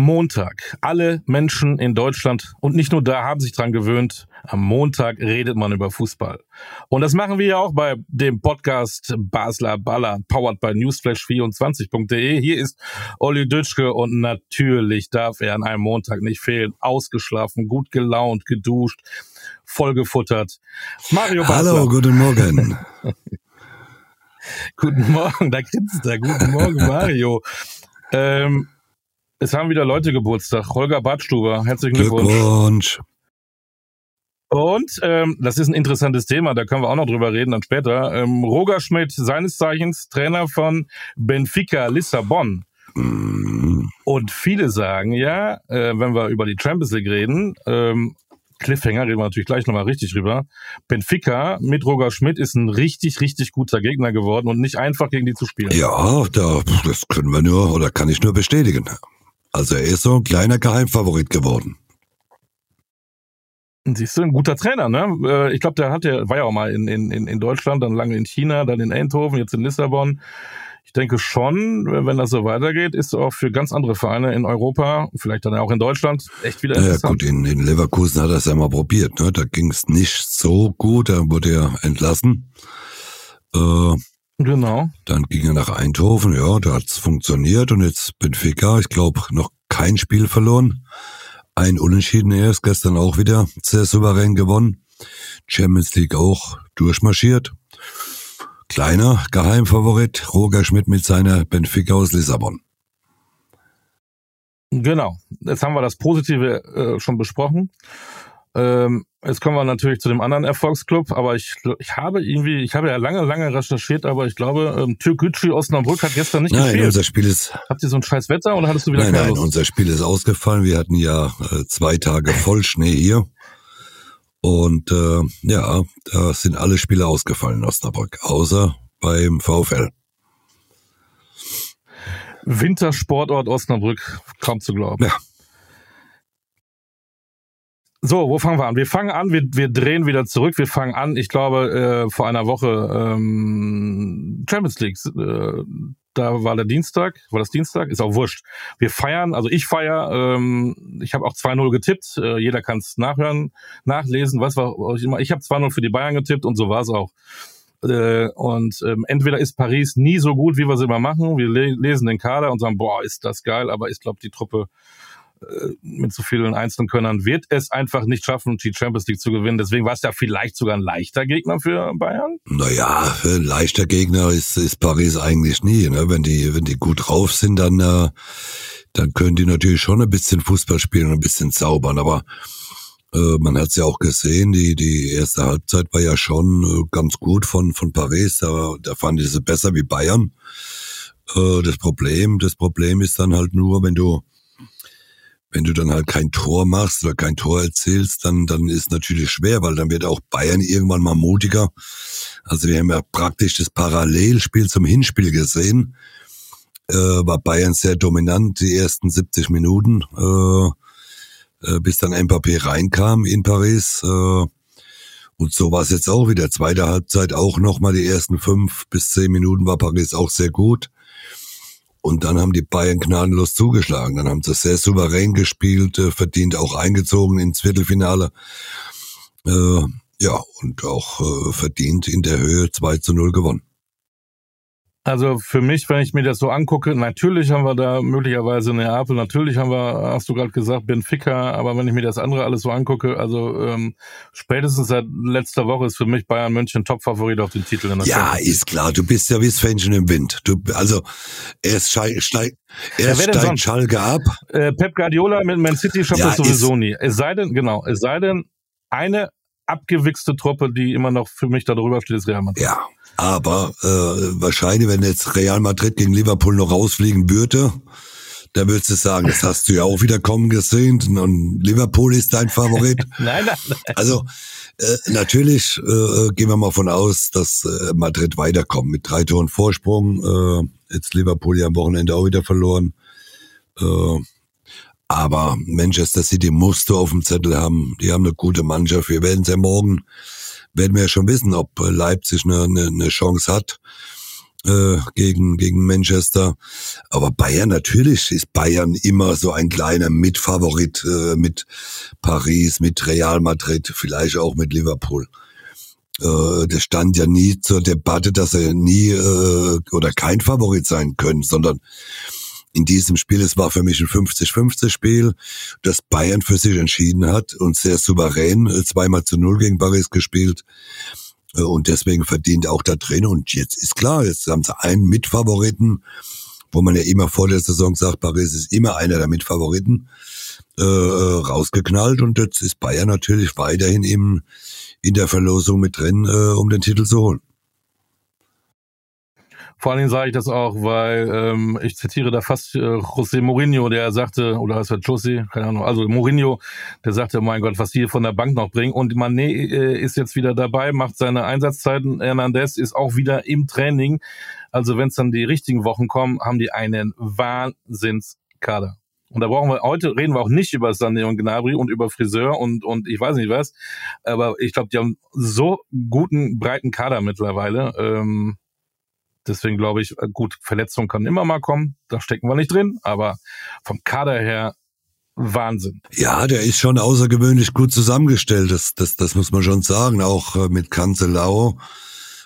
Montag. Alle Menschen in Deutschland und nicht nur da haben sich dran gewöhnt. Am Montag redet man über Fußball. Und das machen wir ja auch bei dem Podcast Basler Baller, powered by newsflash24.de. Hier ist Olli Dütschke und natürlich darf er an einem Montag nicht fehlen. Ausgeschlafen, gut gelaunt, geduscht, vollgefuttert. Mario Basler. Hallo, guten Morgen. guten Morgen, da grinst er. Guten Morgen, Mario. Ähm, es haben wieder Leute Geburtstag. Holger Badstuber, herzlichen Glückwunsch. Glückwunsch. Und ähm, das ist ein interessantes Thema, da können wir auch noch drüber reden dann später. Ähm, Roger Schmidt, seines Zeichens Trainer von Benfica Lissabon. Mm. Und viele sagen ja, äh, wenn wir über die Champions League reden, ähm, Cliffhanger, reden wir natürlich gleich nochmal richtig drüber. Benfica mit Roger Schmidt ist ein richtig, richtig guter Gegner geworden und nicht einfach gegen die zu spielen. Ja, da, das können wir nur oder kann ich nur bestätigen. Also er ist so ein kleiner Geheimfavorit geworden. Siehst du, ein guter Trainer, ne? Äh, ich glaube, der hat ja, war ja auch mal in, in, in Deutschland, dann lange in China, dann in Eindhoven, jetzt in Lissabon. Ich denke schon, wenn das so weitergeht, ist auch für ganz andere Vereine in Europa, vielleicht dann auch in Deutschland, echt wieder interessant. Ja gut, in, in Leverkusen hat er es ja mal probiert, ne? Da ging es nicht so gut, da wurde er entlassen. Äh, Genau. Dann ging er nach Eindhoven, ja, da hat's funktioniert und jetzt Benfica, ich glaube, noch kein Spiel verloren. Ein Unentschieden erst, gestern auch wieder sehr souverän gewonnen. Champions League auch durchmarschiert. Kleiner Geheimfavorit, Roger Schmidt mit seiner Benfica aus Lissabon. Genau, jetzt haben wir das Positive äh, schon besprochen. Ähm, jetzt kommen wir natürlich zu dem anderen Erfolgsclub, aber ich, ich habe irgendwie, ich habe ja lange, lange recherchiert, aber ich glaube, ähm, Türkgücü Osnabrück hat gestern nicht nein, gespielt. unser Spiel ist... Habt ihr so ein scheiß Wetter oder hattest du wieder Nein, nein, Lust? unser Spiel ist ausgefallen. Wir hatten ja äh, zwei Tage Vollschnee hier. Und äh, ja, da sind alle Spiele ausgefallen in Osnabrück, außer beim VfL. Wintersportort Osnabrück, kaum zu glauben. Ja. So, wo fangen wir an? Wir fangen an, wir, wir drehen wieder zurück. Wir fangen an, ich glaube, äh, vor einer Woche ähm, Champions League. Äh, da war der Dienstag, war das Dienstag? Ist auch wurscht. Wir feiern, also ich feier, ähm, ich habe auch 2-0 getippt. Äh, jeder kann es nachhören, nachlesen, was war ich immer. Ich habe 2-0 für die Bayern getippt und so war es auch. Äh, und ähm, entweder ist Paris nie so gut, wie wir es immer machen. Wir le lesen den Kader und sagen, boah, ist das geil, aber ich glaube, die Truppe mit so vielen Einzelkönnern wird es einfach nicht schaffen, die Champions League zu gewinnen. Deswegen war es ja vielleicht sogar ein leichter Gegner für Bayern. Naja, ein leichter Gegner ist, ist Paris eigentlich nie. Ne? Wenn die, wenn die gut drauf sind, dann, äh, dann können die natürlich schon ein bisschen Fußball spielen und ein bisschen zaubern. Aber äh, man hat es ja auch gesehen, die, die erste Halbzeit war ja schon äh, ganz gut von, von Paris. Da, da fand sie besser wie Bayern. Äh, das Problem, das Problem ist dann halt nur, wenn du wenn du dann halt kein Tor machst oder kein Tor erzielst, dann, dann ist natürlich schwer, weil dann wird auch Bayern irgendwann mal mutiger. Also wir haben ja praktisch das Parallelspiel zum Hinspiel gesehen. Äh, war Bayern sehr dominant die ersten 70 Minuten, äh, äh, bis dann Mbappé reinkam in Paris. Äh, und so war es jetzt auch wieder. Zweite Halbzeit auch nochmal die ersten fünf bis zehn Minuten war Paris auch sehr gut. Und dann haben die Bayern gnadenlos zugeschlagen. Dann haben sie sehr souverän gespielt, äh, verdient auch eingezogen ins Viertelfinale. Äh, ja, und auch äh, verdient in der Höhe 2 zu 0 gewonnen. Also für mich, wenn ich mir das so angucke, natürlich haben wir da möglicherweise Neapel, natürlich haben wir, hast du gerade gesagt, Benfica, aber wenn ich mir das andere alles so angucke, also ähm, spätestens seit letzter Woche ist für mich Bayern München Top-Favorit auf den Titel. In der ja, Zeit. ist klar, du bist ja wie das Fähnchen im Wind. Du, also erst, steig, steig, erst ja, steigt Schalke ab. Äh, Pep Guardiola mit Man City schafft ja, das sowieso nie. Es sei denn, genau, es sei denn, eine abgewichste Truppe, die immer noch für mich da drüber steht, ist Real Madrid. Ja, aber äh, wahrscheinlich, wenn jetzt Real Madrid gegen Liverpool noch rausfliegen würde, da würdest du sagen, das hast du ja auch wieder kommen gesehen und Liverpool ist dein Favorit. nein, nein, nein. Also äh, natürlich äh, gehen wir mal von aus, dass äh, Madrid weiterkommt mit drei Toren Vorsprung. Äh, jetzt Liverpool ja am Wochenende auch wieder verloren. Äh, aber Manchester City musst du auf dem Zettel haben. Die haben eine gute Mannschaft. Wir werden es ja morgen werden wir ja schon wissen, ob Leipzig eine, eine, Chance hat. äh, gegen, gegen Manchester. Aber Bayern, natürlich ist Bayern immer so ein kleiner Mitfavorit äh, mit Paris, mit Real Madrid, vielleicht auch mit Liverpool. Äh, das stand ja nie zur Debatte, dass er nie äh, oder kein Favorit sein können, sondern in diesem Spiel, es war für mich ein 50-50 Spiel, das Bayern für sich entschieden hat und sehr souverän äh, zweimal zu null gegen Paris gespielt. Äh, und deswegen verdient auch da drin. Und jetzt ist klar, jetzt haben sie einen Mitfavoriten, wo man ja immer vor der Saison sagt, Paris ist immer einer der Mitfavoriten, äh, rausgeknallt. Und jetzt ist Bayern natürlich weiterhin im, in der Verlosung mit drin, äh, um den Titel zu holen. Vor allen Dingen sage ich das auch, weil ähm, ich zitiere da fast äh, José Mourinho, der sagte, oder heißt er José, keine Ahnung, also Mourinho, der sagte, mein Gott, was die von der Bank noch bringen. Und Mané äh, ist jetzt wieder dabei, macht seine Einsatzzeiten. Hernandez ist auch wieder im Training. Also wenn es dann die richtigen Wochen kommen, haben die einen Wahnsinnskader. Und da brauchen wir, heute reden wir auch nicht über Sané und Gnabry und über Friseur und, und ich weiß nicht was. Aber ich glaube, die haben so guten, breiten Kader mittlerweile. Ähm, Deswegen glaube ich, äh, gut, Verletzung kann immer mal kommen, da stecken wir nicht drin, aber vom Kader her Wahnsinn. Ja, der ist schon außergewöhnlich gut zusammengestellt, das, das, das muss man schon sagen, auch äh, mit Cancelao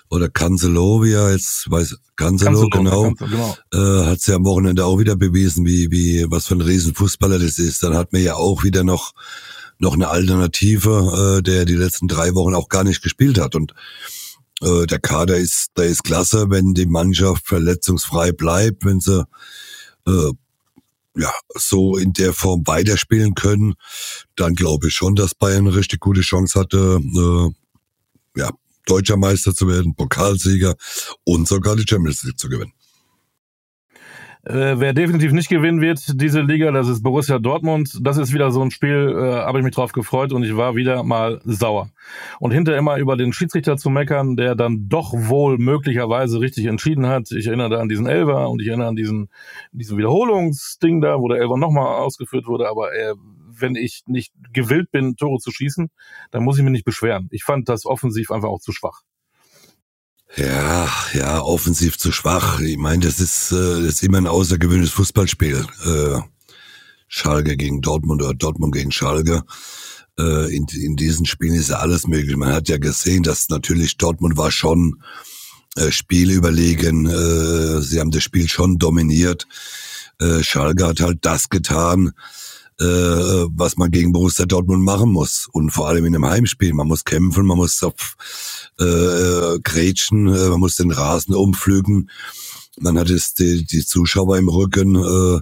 oder Cancelo, wie er jetzt weiß, Cancelo, genau, genau. Äh, hat es ja am Wochenende auch wieder bewiesen, wie, wie, was für ein Riesenfußballer das ist. Dann hat man ja auch wieder noch, noch eine Alternative, äh, der die letzten drei Wochen auch gar nicht gespielt hat und äh, der Kader ist, der ist klasse, wenn die Mannschaft verletzungsfrei bleibt, wenn sie äh, ja so in der Form weiterspielen können, dann glaube ich schon, dass Bayern eine richtig gute Chance hatte, äh, ja, deutscher Meister zu werden, Pokalsieger und sogar die Champions League zu gewinnen. Äh, wer definitiv nicht gewinnen wird, diese Liga, das ist Borussia Dortmund. Das ist wieder so ein Spiel, äh, habe ich mich drauf gefreut und ich war wieder mal sauer. Und hinter immer über den Schiedsrichter zu meckern, der dann doch wohl möglicherweise richtig entschieden hat. Ich erinnere an diesen Elver und ich erinnere an diesen, diesen Wiederholungsding da, wo der Elver nochmal ausgeführt wurde. Aber äh, wenn ich nicht gewillt bin, Tore zu schießen, dann muss ich mich nicht beschweren. Ich fand das offensiv einfach auch zu schwach. Ja, ja, offensiv zu schwach. Ich meine, das ist, äh, das ist immer ein außergewöhnliches Fußballspiel. Äh, Schalke gegen Dortmund oder Dortmund gegen Schalke. Äh, in, in diesen Spielen ist ja alles möglich. Man hat ja gesehen, dass natürlich Dortmund war schon äh, Spiel überlegen. Äh, sie haben das Spiel schon dominiert. Äh, Schalke hat halt das getan, äh, was man gegen Borussia Dortmund machen muss. Und vor allem in einem Heimspiel. Man muss kämpfen, man muss auf äh, grätschen, äh, man muss den Rasen umpflügen. Man hat es die, die Zuschauer im Rücken äh,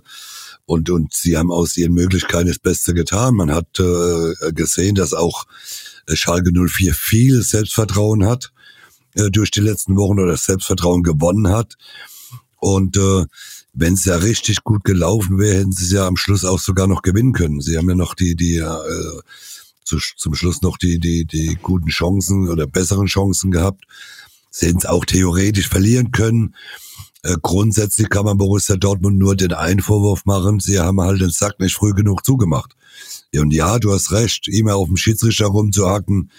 und und sie haben aus ihren Möglichkeiten das Beste getan. Man hat äh, gesehen, dass auch Schalke 04 viel Selbstvertrauen hat äh, durch die letzten Wochen oder Selbstvertrauen gewonnen hat. Und äh, wenn es ja richtig gut gelaufen wäre, hätten sie es ja am Schluss auch sogar noch gewinnen können. Sie haben ja noch die, die äh, zu, zum Schluss noch die, die, die guten Chancen oder besseren Chancen gehabt. Sie hätten es auch theoretisch verlieren können. Äh, grundsätzlich kann man Borussia Dortmund nur den einen Vorwurf machen, sie haben halt den Sack nicht früh genug zugemacht. Ja, und ja, du hast recht, immer auf dem Schiedsrichter rumzuhacken,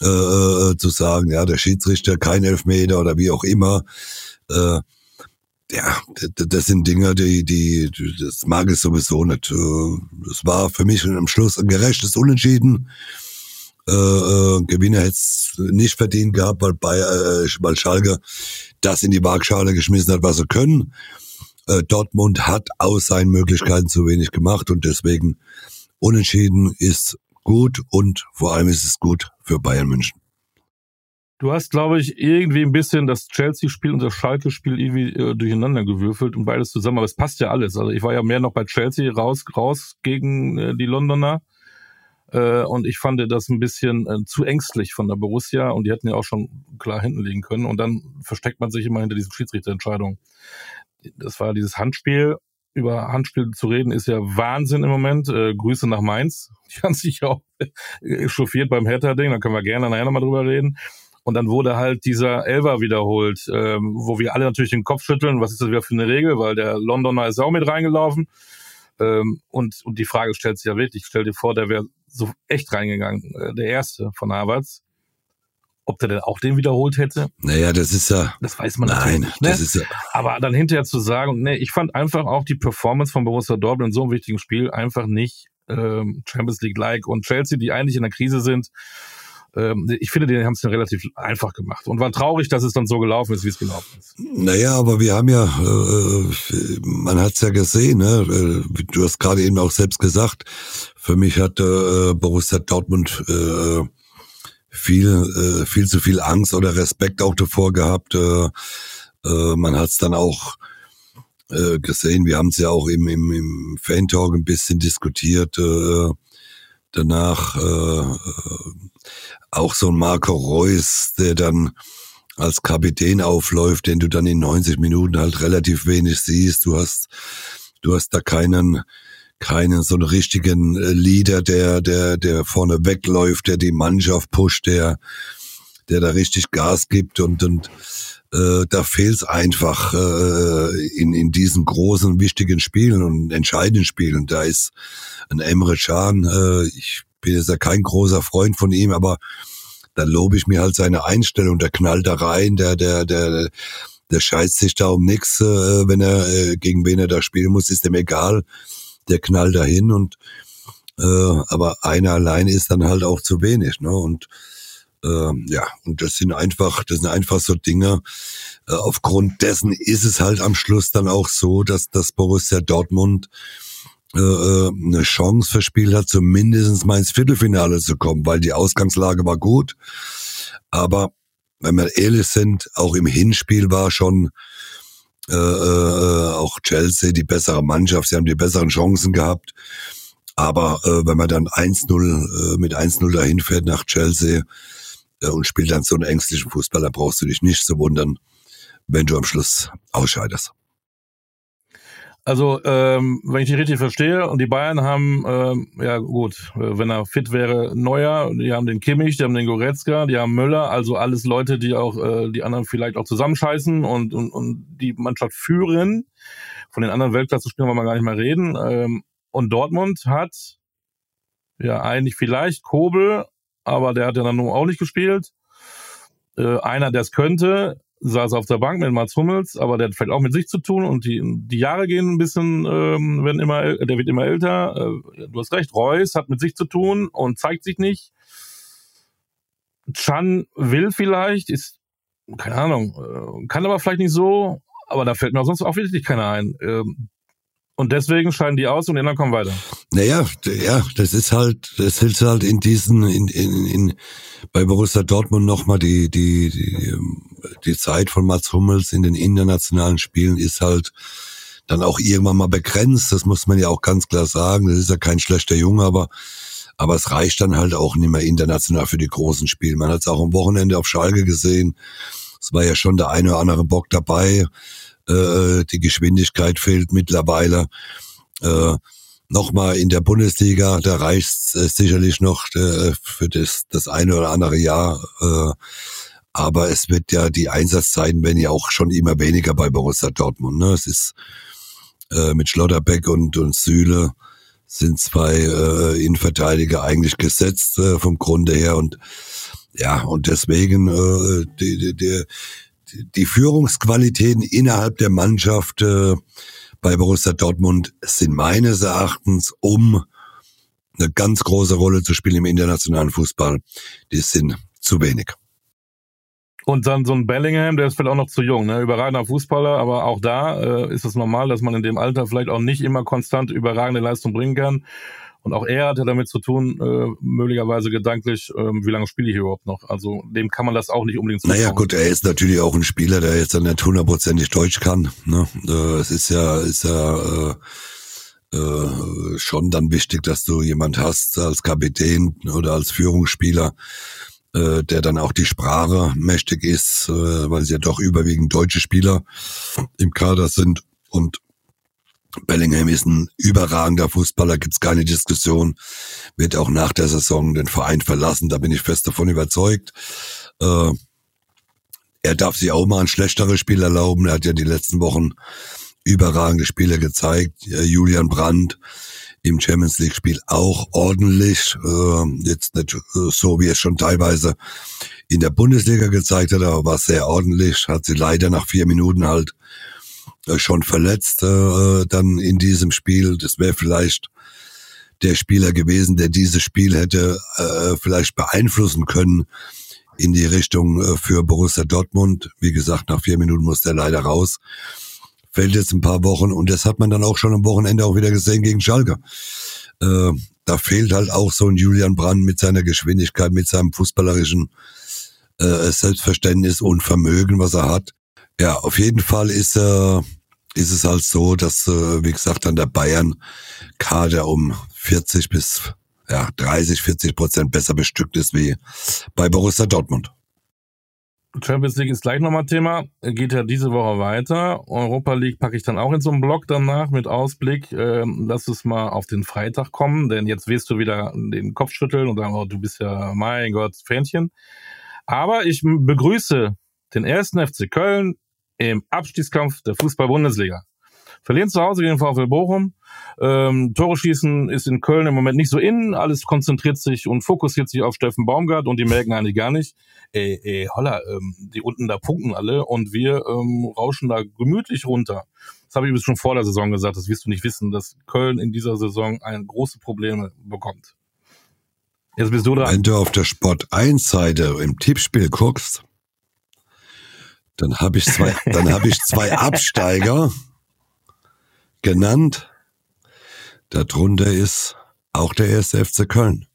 äh, äh, zu sagen, ja, der Schiedsrichter kein Elfmeter oder wie auch immer. Äh, ja, das sind Dinge, die, die, das mag ich sowieso nicht. Äh, es war für mich am Schluss ein gerechtes Unentschieden. Äh, äh, Gewinner hätte es nicht verdient gehabt, weil, bei, äh, weil Schalke das in die Waagschale geschmissen hat, was sie können. Äh, Dortmund hat aus seinen Möglichkeiten zu wenig gemacht und deswegen Unentschieden ist gut und vor allem ist es gut für Bayern München. Du hast, glaube ich, irgendwie ein bisschen das Chelsea-Spiel und das Schalke-Spiel irgendwie äh, durcheinander gewürfelt und beides zusammen, aber es passt ja alles. Also ich war ja mehr noch bei Chelsea raus, raus gegen äh, die Londoner äh, und ich fand das ein bisschen äh, zu ängstlich von der Borussia und die hätten ja auch schon klar hinten liegen können und dann versteckt man sich immer hinter diesen Schiedsrichterentscheidungen. Das war dieses Handspiel. Über Handspiel zu reden ist ja Wahnsinn im Moment. Äh, Grüße nach Mainz. Die haben sich ja auch chauffiert beim Hertha-Ding. Da können wir gerne nachher nochmal drüber reden. Und dann wurde halt dieser Elver wiederholt, ähm, wo wir alle natürlich den Kopf schütteln, was ist das wieder für eine Regel, weil der Londoner ist auch mit reingelaufen. Ähm, und, und die Frage stellt sich ja wirklich, stell dir vor, der wäre so echt reingegangen, äh, der erste von Harvards. ob der denn auch den wiederholt hätte. Naja, das ist ja. Das weiß man nein, nicht. Ne? Das ist ja, Aber dann hinterher zu sagen, nee, ich fand einfach auch die Performance von Borussia Dortmund in so einem wichtigen Spiel einfach nicht ähm, Champions League-like. Und Chelsea, die eigentlich in der Krise sind, ähm, ich finde, die haben es relativ einfach gemacht und war traurig, dass es dann so gelaufen ist, wie es gelaufen ist. Naja, aber wir haben ja, äh, man hat es ja gesehen, ne? Äh, du hast gerade eben auch selbst gesagt, für mich hat äh, Borussia Dortmund äh, viel, äh, viel zu viel Angst oder Respekt auch davor gehabt. Äh, äh, man hat es dann auch äh, gesehen, wir haben es ja auch im, im, im Fan-Talk ein bisschen diskutiert. Äh, danach äh, auch so ein Marco Reus, der dann als Kapitän aufläuft, den du dann in 90 Minuten halt relativ wenig siehst. Du hast, du hast da keinen, keinen so einen richtigen äh, Leader, der, der, der vorne wegläuft, der die Mannschaft pusht, der, der da richtig Gas gibt und, und äh, da fehlt es einfach äh, in, in diesen großen, wichtigen Spielen und entscheidenden Spielen. Da ist ein Emre Can, äh, ich bin jetzt ja kein großer Freund von ihm, aber dann lobe ich mir halt seine Einstellung, der knallt da rein, der, der, der, der scheißt sich da um nix, äh, wenn er, äh, gegen wen er da spielen muss, ist dem egal. Der knallt da hin und äh, aber einer allein ist dann halt auch zu wenig, ne? Und äh, ja, und das sind einfach, das sind einfach so Dinge. Äh, aufgrund dessen ist es halt am Schluss dann auch so, dass das Borussia Dortmund äh, eine Chance verspielt hat, zumindest mal ins Viertelfinale zu kommen, weil die Ausgangslage war gut. Aber wenn wir ehrlich sind, auch im Hinspiel war schon äh, äh, auch Chelsea die bessere Mannschaft. Sie haben die besseren Chancen gehabt. Aber äh, wenn man dann 1-0 äh, mit 1-0 dahin fährt nach Chelsea äh, und spielt dann so einen ängstlichen Fußball, dann brauchst du dich nicht zu wundern, wenn du am Schluss ausscheidest. Also, ähm, wenn ich die richtig verstehe, und die Bayern haben, ähm, ja gut, äh, wenn er fit wäre, Neuer, die haben den Kimmich, die haben den Goretzka, die haben Müller, also alles Leute, die auch äh, die anderen vielleicht auch zusammenscheißen und, und, und die Mannschaft führen. Von den anderen Weltklasse-Spielern wollen wir gar nicht mehr reden. Ähm, und Dortmund hat ja eigentlich vielleicht Kobel, aber der hat ja dann nun auch nicht gespielt. Äh, einer, der es könnte, saß auf der Bank mit Mats Hummels, aber der hat vielleicht auch mit sich zu tun und die, die Jahre gehen ein bisschen, ähm, werden immer, der wird immer älter. Äh, du hast recht, Reus hat mit sich zu tun und zeigt sich nicht. Chan will vielleicht, ist, keine Ahnung, äh, kann aber vielleicht nicht so, aber da fällt mir auch sonst auch wirklich keiner ein. Ähm, und deswegen scheiden die aus und die anderen kommen weiter. Naja, ja, das ist halt, das ist halt in diesen, in, in, in bei Borussia Dortmund nochmal die, die, die, die Zeit von Mats Hummels in den internationalen Spielen ist halt dann auch irgendwann mal begrenzt. Das muss man ja auch ganz klar sagen. Das ist ja kein schlechter Junge, aber aber es reicht dann halt auch nicht mehr international für die großen Spiele. Man hat es auch am Wochenende auf Schalke gesehen. Es war ja schon der eine oder andere Bock dabei. Äh, die Geschwindigkeit fehlt mittlerweile. Äh, Nochmal in der Bundesliga, da reicht äh, sicherlich noch äh, für das, das eine oder andere Jahr. Äh, aber es wird ja, die Einsatzzeiten werden ja auch schon immer weniger bei Borussia Dortmund. Ne? Es ist mit Schlotterbeck und, und Süle sind zwei Innenverteidiger eigentlich gesetzt vom Grunde her und ja, und deswegen die, die, die, Führungsqualitäten innerhalb der Mannschaft äh, bei Borussia Dortmund sind meines Erachtens, um eine ganz große Rolle zu spielen im internationalen Fußball, die sind zu wenig. Und dann so ein Bellingham, der ist vielleicht auch noch zu jung, ne? Überragender Fußballer, aber auch da äh, ist es normal, dass man in dem Alter vielleicht auch nicht immer konstant überragende Leistung bringen kann. Und auch er hat ja damit zu tun, äh, möglicherweise gedanklich, äh, wie lange spiele ich überhaupt noch? Also dem kann man das auch nicht unbedingt zutrauen. Naja gut, er ist natürlich auch ein Spieler, der jetzt dann nicht hundertprozentig Deutsch kann. Ne? Äh, es ist ja, ist ja äh, äh, schon dann wichtig, dass du jemand hast als Kapitän oder als Führungsspieler, äh, der dann auch die Sprache mächtig ist, äh, weil es ja doch überwiegend deutsche Spieler im Kader sind und Bellingham ist ein überragender Fußballer, gibt's keine Diskussion. Wird auch nach der Saison den Verein verlassen, da bin ich fest davon überzeugt. Äh, er darf sich auch mal ein schlechteres Spiel erlauben. Er hat ja die letzten Wochen überragende Spiele gezeigt. Julian Brandt im Champions League Spiel auch ordentlich. Äh, jetzt nicht äh, so, wie es schon teilweise in der Bundesliga gezeigt hat, aber war sehr ordentlich. Hat sie leider nach vier Minuten halt äh, schon verletzt äh, dann in diesem Spiel. Das wäre vielleicht der Spieler gewesen, der dieses Spiel hätte äh, vielleicht beeinflussen können in die Richtung äh, für Borussia Dortmund. Wie gesagt, nach vier Minuten muss der leider raus. Fällt jetzt ein paar Wochen und das hat man dann auch schon am Wochenende auch wieder gesehen gegen Schalke. Äh, da fehlt halt auch so ein Julian Brand mit seiner Geschwindigkeit, mit seinem fußballerischen äh, Selbstverständnis und Vermögen, was er hat. Ja, auf jeden Fall ist, äh, ist es halt so, dass, äh, wie gesagt, an der Bayern Kader um 40 bis ja, 30, 40 Prozent besser bestückt ist wie bei Borussia Dortmund. Champions League ist gleich nochmal Thema. Geht ja diese Woche weiter. Europa League packe ich dann auch in so einen Blog danach mit Ausblick. Ähm, lass es mal auf den Freitag kommen, denn jetzt wirst du wieder den Kopf schütteln und sagen, oh, du bist ja, mein Gott, Fähnchen. Aber ich begrüße den ersten FC Köln im Abstiegskampf der Fußball-Bundesliga. Verlieren zu Hause gegen VfL Bochum. Ähm, Tore schießen ist in Köln im Moment nicht so innen. Alles konzentriert sich und fokussiert sich auf Steffen Baumgart und die merken eigentlich gar nicht, ey, ey holla, ähm, die unten da punkten alle und wir ähm, rauschen da gemütlich runter. Das habe ich bis schon vor der Saison gesagt, das wirst du nicht wissen, dass Köln in dieser Saison ein große Probleme bekommt. Jetzt bist du dran. Wenn du auf der Sport 1 Seite im Tippspiel guckst, dann habe ich zwei, dann habe ich zwei Absteiger genannt. Darunter ist auch der erste FC Köln.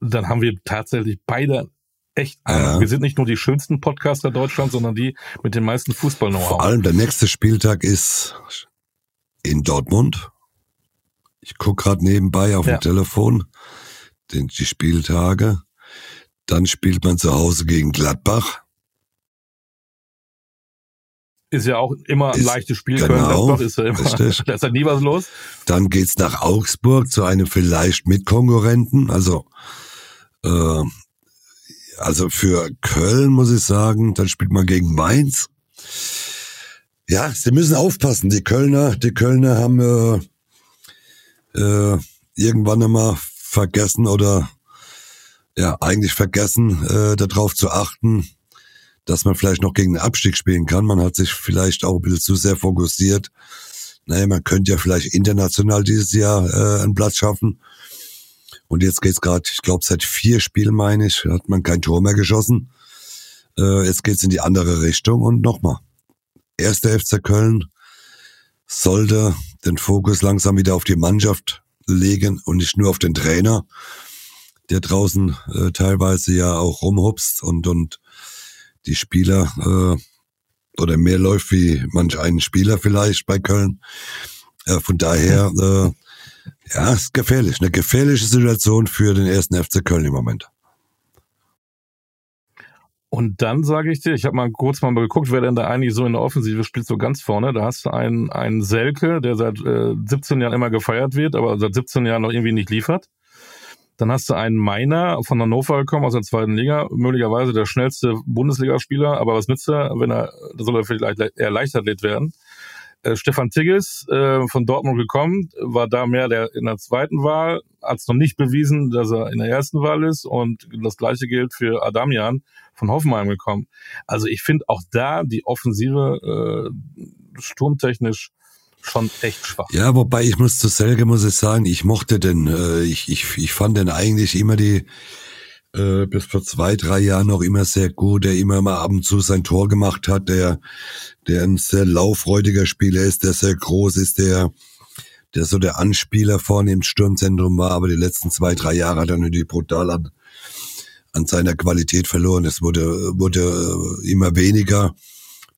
Dann haben wir tatsächlich beide echt. Ja. Wir sind nicht nur die schönsten Podcaster Deutschlands, sondern die mit den meisten Fußball-Know-how. Vor allem der nächste Spieltag ist in Dortmund. Ich gucke gerade nebenbei auf ja. dem Telefon den, die Spieltage. Dann spielt man zu Hause gegen Gladbach. Ist ja auch immer ein ist, leichtes Spiel. Genau, Gladbach ist ja immer, da ist ja nie was los. Dann geht's nach Augsburg zu einem vielleicht Mitkonkurrenten. Also, äh, also für Köln muss ich sagen, dann spielt man gegen Mainz. Ja, sie müssen aufpassen. Die Kölner, die Kölner haben äh, äh, irgendwann einmal vergessen oder ja eigentlich vergessen, äh, darauf zu achten, dass man vielleicht noch gegen den Abstieg spielen kann. Man hat sich vielleicht auch ein bisschen zu sehr fokussiert. Naja, man könnte ja vielleicht international dieses Jahr äh, einen Platz schaffen. Und jetzt geht's gerade, ich glaube, seit vier Spielen, meine ich, hat man kein Tor mehr geschossen. Äh, jetzt geht's in die andere Richtung und nochmal. Erster FC Köln sollte den Fokus langsam wieder auf die Mannschaft legen und nicht nur auf den Trainer, der draußen äh, teilweise ja auch rumhupst und, und die Spieler äh, oder mehr läuft wie manch einen Spieler vielleicht bei Köln. Äh, von daher, äh, ja, ist gefährlich. Eine gefährliche Situation für den ersten FC Köln im Moment. Und dann sage ich dir, ich habe mal kurz mal geguckt, wer denn da eigentlich so in der Offensive spielt, so ganz vorne. Da hast du einen, einen Selke, der seit äh, 17 Jahren immer gefeiert wird, aber seit 17 Jahren noch irgendwie nicht liefert. Dann hast du einen Meiner von Hannover gekommen aus der zweiten Liga, möglicherweise der schnellste Bundesligaspieler, aber was nützt er, wenn er, da soll er vielleicht eher Leichtathlet werden. Äh, Stefan Tigges äh, von Dortmund gekommen, war da mehr der in der zweiten Wahl, hat es noch nicht bewiesen, dass er in der ersten Wahl ist und das gleiche gilt für Adamian von Hoffenheim gekommen. Also ich finde auch da die Offensive äh, sturmtechnisch schon echt schwach. Ja, wobei ich muss zu Selge muss ich sagen, ich mochte den, äh, ich, ich, ich fand den eigentlich immer die äh, bis vor zwei, drei Jahren noch immer sehr gut, der immer mal ab und zu sein Tor gemacht hat, der, der ein sehr lauffreudiger Spieler ist, der sehr groß ist, der, der so der Anspieler vorne im Sturmzentrum war, aber die letzten zwei, drei Jahre hat er natürlich brutal an, an seiner Qualität verloren. Es wurde, wurde immer weniger.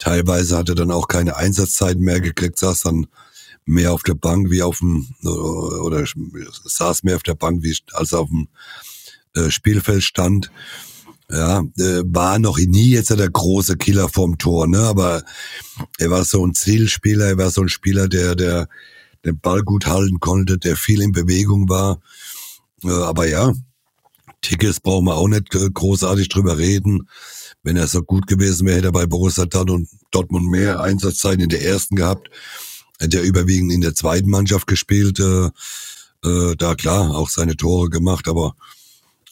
Teilweise hat er dann auch keine Einsatzzeiten mehr gekriegt, saß dann mehr auf der Bank wie auf dem, oder saß mehr auf der Bank wie als auf dem äh, Spielfeld stand. Ja, äh, war noch nie jetzt der große Killer vom Tor, ne? Aber er war so ein Zielspieler, er war so ein Spieler, der, der den Ball gut halten konnte, der viel in Bewegung war. Äh, aber ja, Tickets brauchen wir auch nicht großartig drüber reden. Wenn er so gut gewesen wäre, hätte er bei Borussia Dortmund mehr Einsatzzeiten in der ersten gehabt. hat ja überwiegend in der zweiten Mannschaft gespielt, äh, äh, da klar auch seine Tore gemacht, aber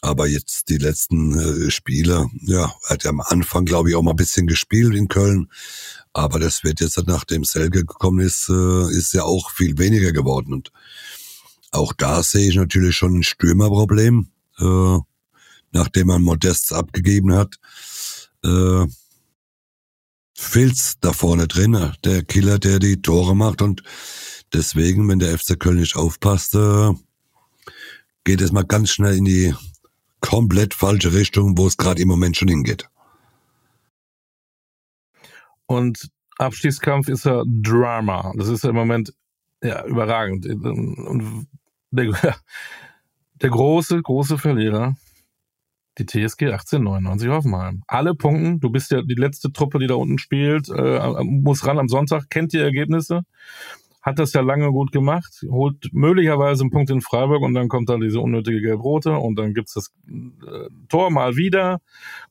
aber jetzt die letzten äh, Spiele, ja, hat er am Anfang, glaube ich, auch mal ein bisschen gespielt in Köln. Aber das wird jetzt, nachdem Selke gekommen ist, äh, ist ja auch viel weniger geworden. Und auch da sehe ich natürlich schon ein Stürmerproblem, äh, nachdem man Modests abgegeben hat. Äh, Filz da vorne drin, der Killer, der die Tore macht. Und deswegen, wenn der FC Köln nicht aufpasst, äh, geht es mal ganz schnell in die komplett falsche Richtung, wo es gerade im Moment schon hingeht. Und Abstiegskampf ist ja Drama. Das ist ja im Moment ja, überragend. Und der, der große, große Verlierer, die TSG 1899 Hoffenheim. Alle Punkten, du bist ja die letzte Truppe, die da unten spielt, äh, muss ran am Sonntag, kennt die Ergebnisse hat das ja lange gut gemacht, holt möglicherweise einen Punkt in Freiburg und dann kommt da diese unnötige Gelb-Rote und dann gibt's das äh, Tor mal wieder,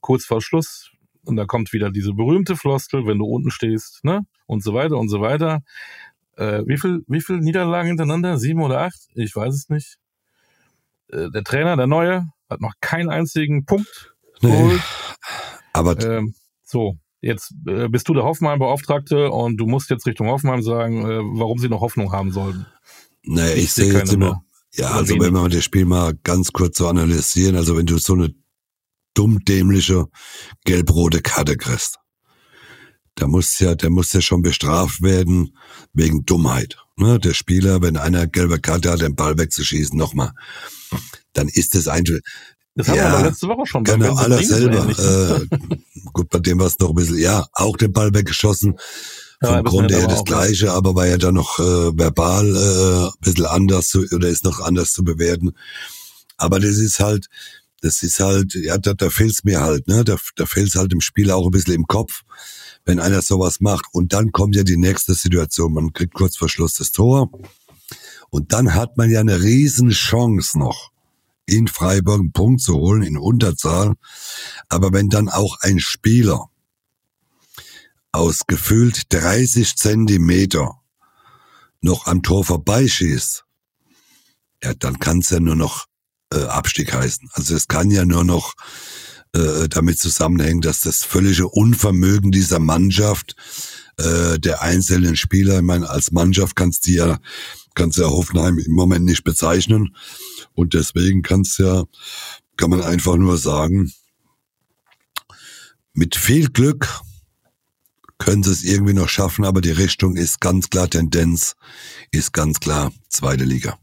kurz vor Schluss. Und da kommt wieder diese berühmte Floskel, wenn du unten stehst, ne? Und so weiter und so weiter. Äh, wie viel, wie viel Niederlagen hintereinander? Sieben oder acht? Ich weiß es nicht. Äh, der Trainer, der Neue, hat noch keinen einzigen Punkt geholt. Nee, aber ähm, so, Jetzt äh, bist du der Hoffenheim-Beauftragte und du musst jetzt Richtung Hoffenheim sagen, äh, warum sie noch Hoffnung haben sollen. Naja, ich, ich sehe jetzt immer, ja, also wenig. wenn wir das Spiel mal ganz kurz so analysieren, also wenn du so eine dumm-dämliche gelb-rote Karte kriegst, da muss ja, der muss ja schon bestraft werden wegen Dummheit. Ne? Der Spieler, wenn einer gelbe Karte hat, den Ball wegzuschießen, nochmal, dann ist das eigentlich, das haben ja, wir aber letzte Woche schon. Genau, alles selber. Äh, gut, bei dem war es noch ein bisschen, ja, auch den Ball weggeschossen. Vom ja, Grunde her das Gleiche, aber war ja dann noch äh, verbal äh, ein bisschen anders zu, oder ist noch anders zu bewerten. Aber das ist halt, das ist halt, ja, da, da fehlt's mir halt, ne? Da, da fehlt's halt im Spiel auch ein bisschen im Kopf, wenn einer sowas macht. Und dann kommt ja die nächste Situation. Man kriegt kurz vor Schluss das Tor. Und dann hat man ja eine riesen Chance noch in Freiburg einen Punkt zu holen in Unterzahl. Aber wenn dann auch ein Spieler aus gefühlt 30 Zentimeter noch am Tor vorbeischießt, ja, dann kann es ja nur noch äh, Abstieg heißen. Also es kann ja nur noch äh, damit zusammenhängen, dass das völlige Unvermögen dieser Mannschaft, äh, der einzelnen Spieler, ich meine, als Mannschaft kannst du ja, kannst ja Hoffenheim im Moment nicht bezeichnen, und deswegen kann's ja, kann man einfach nur sagen, mit viel Glück können sie es irgendwie noch schaffen, aber die Richtung ist ganz klar, Tendenz ist ganz klar zweite Liga.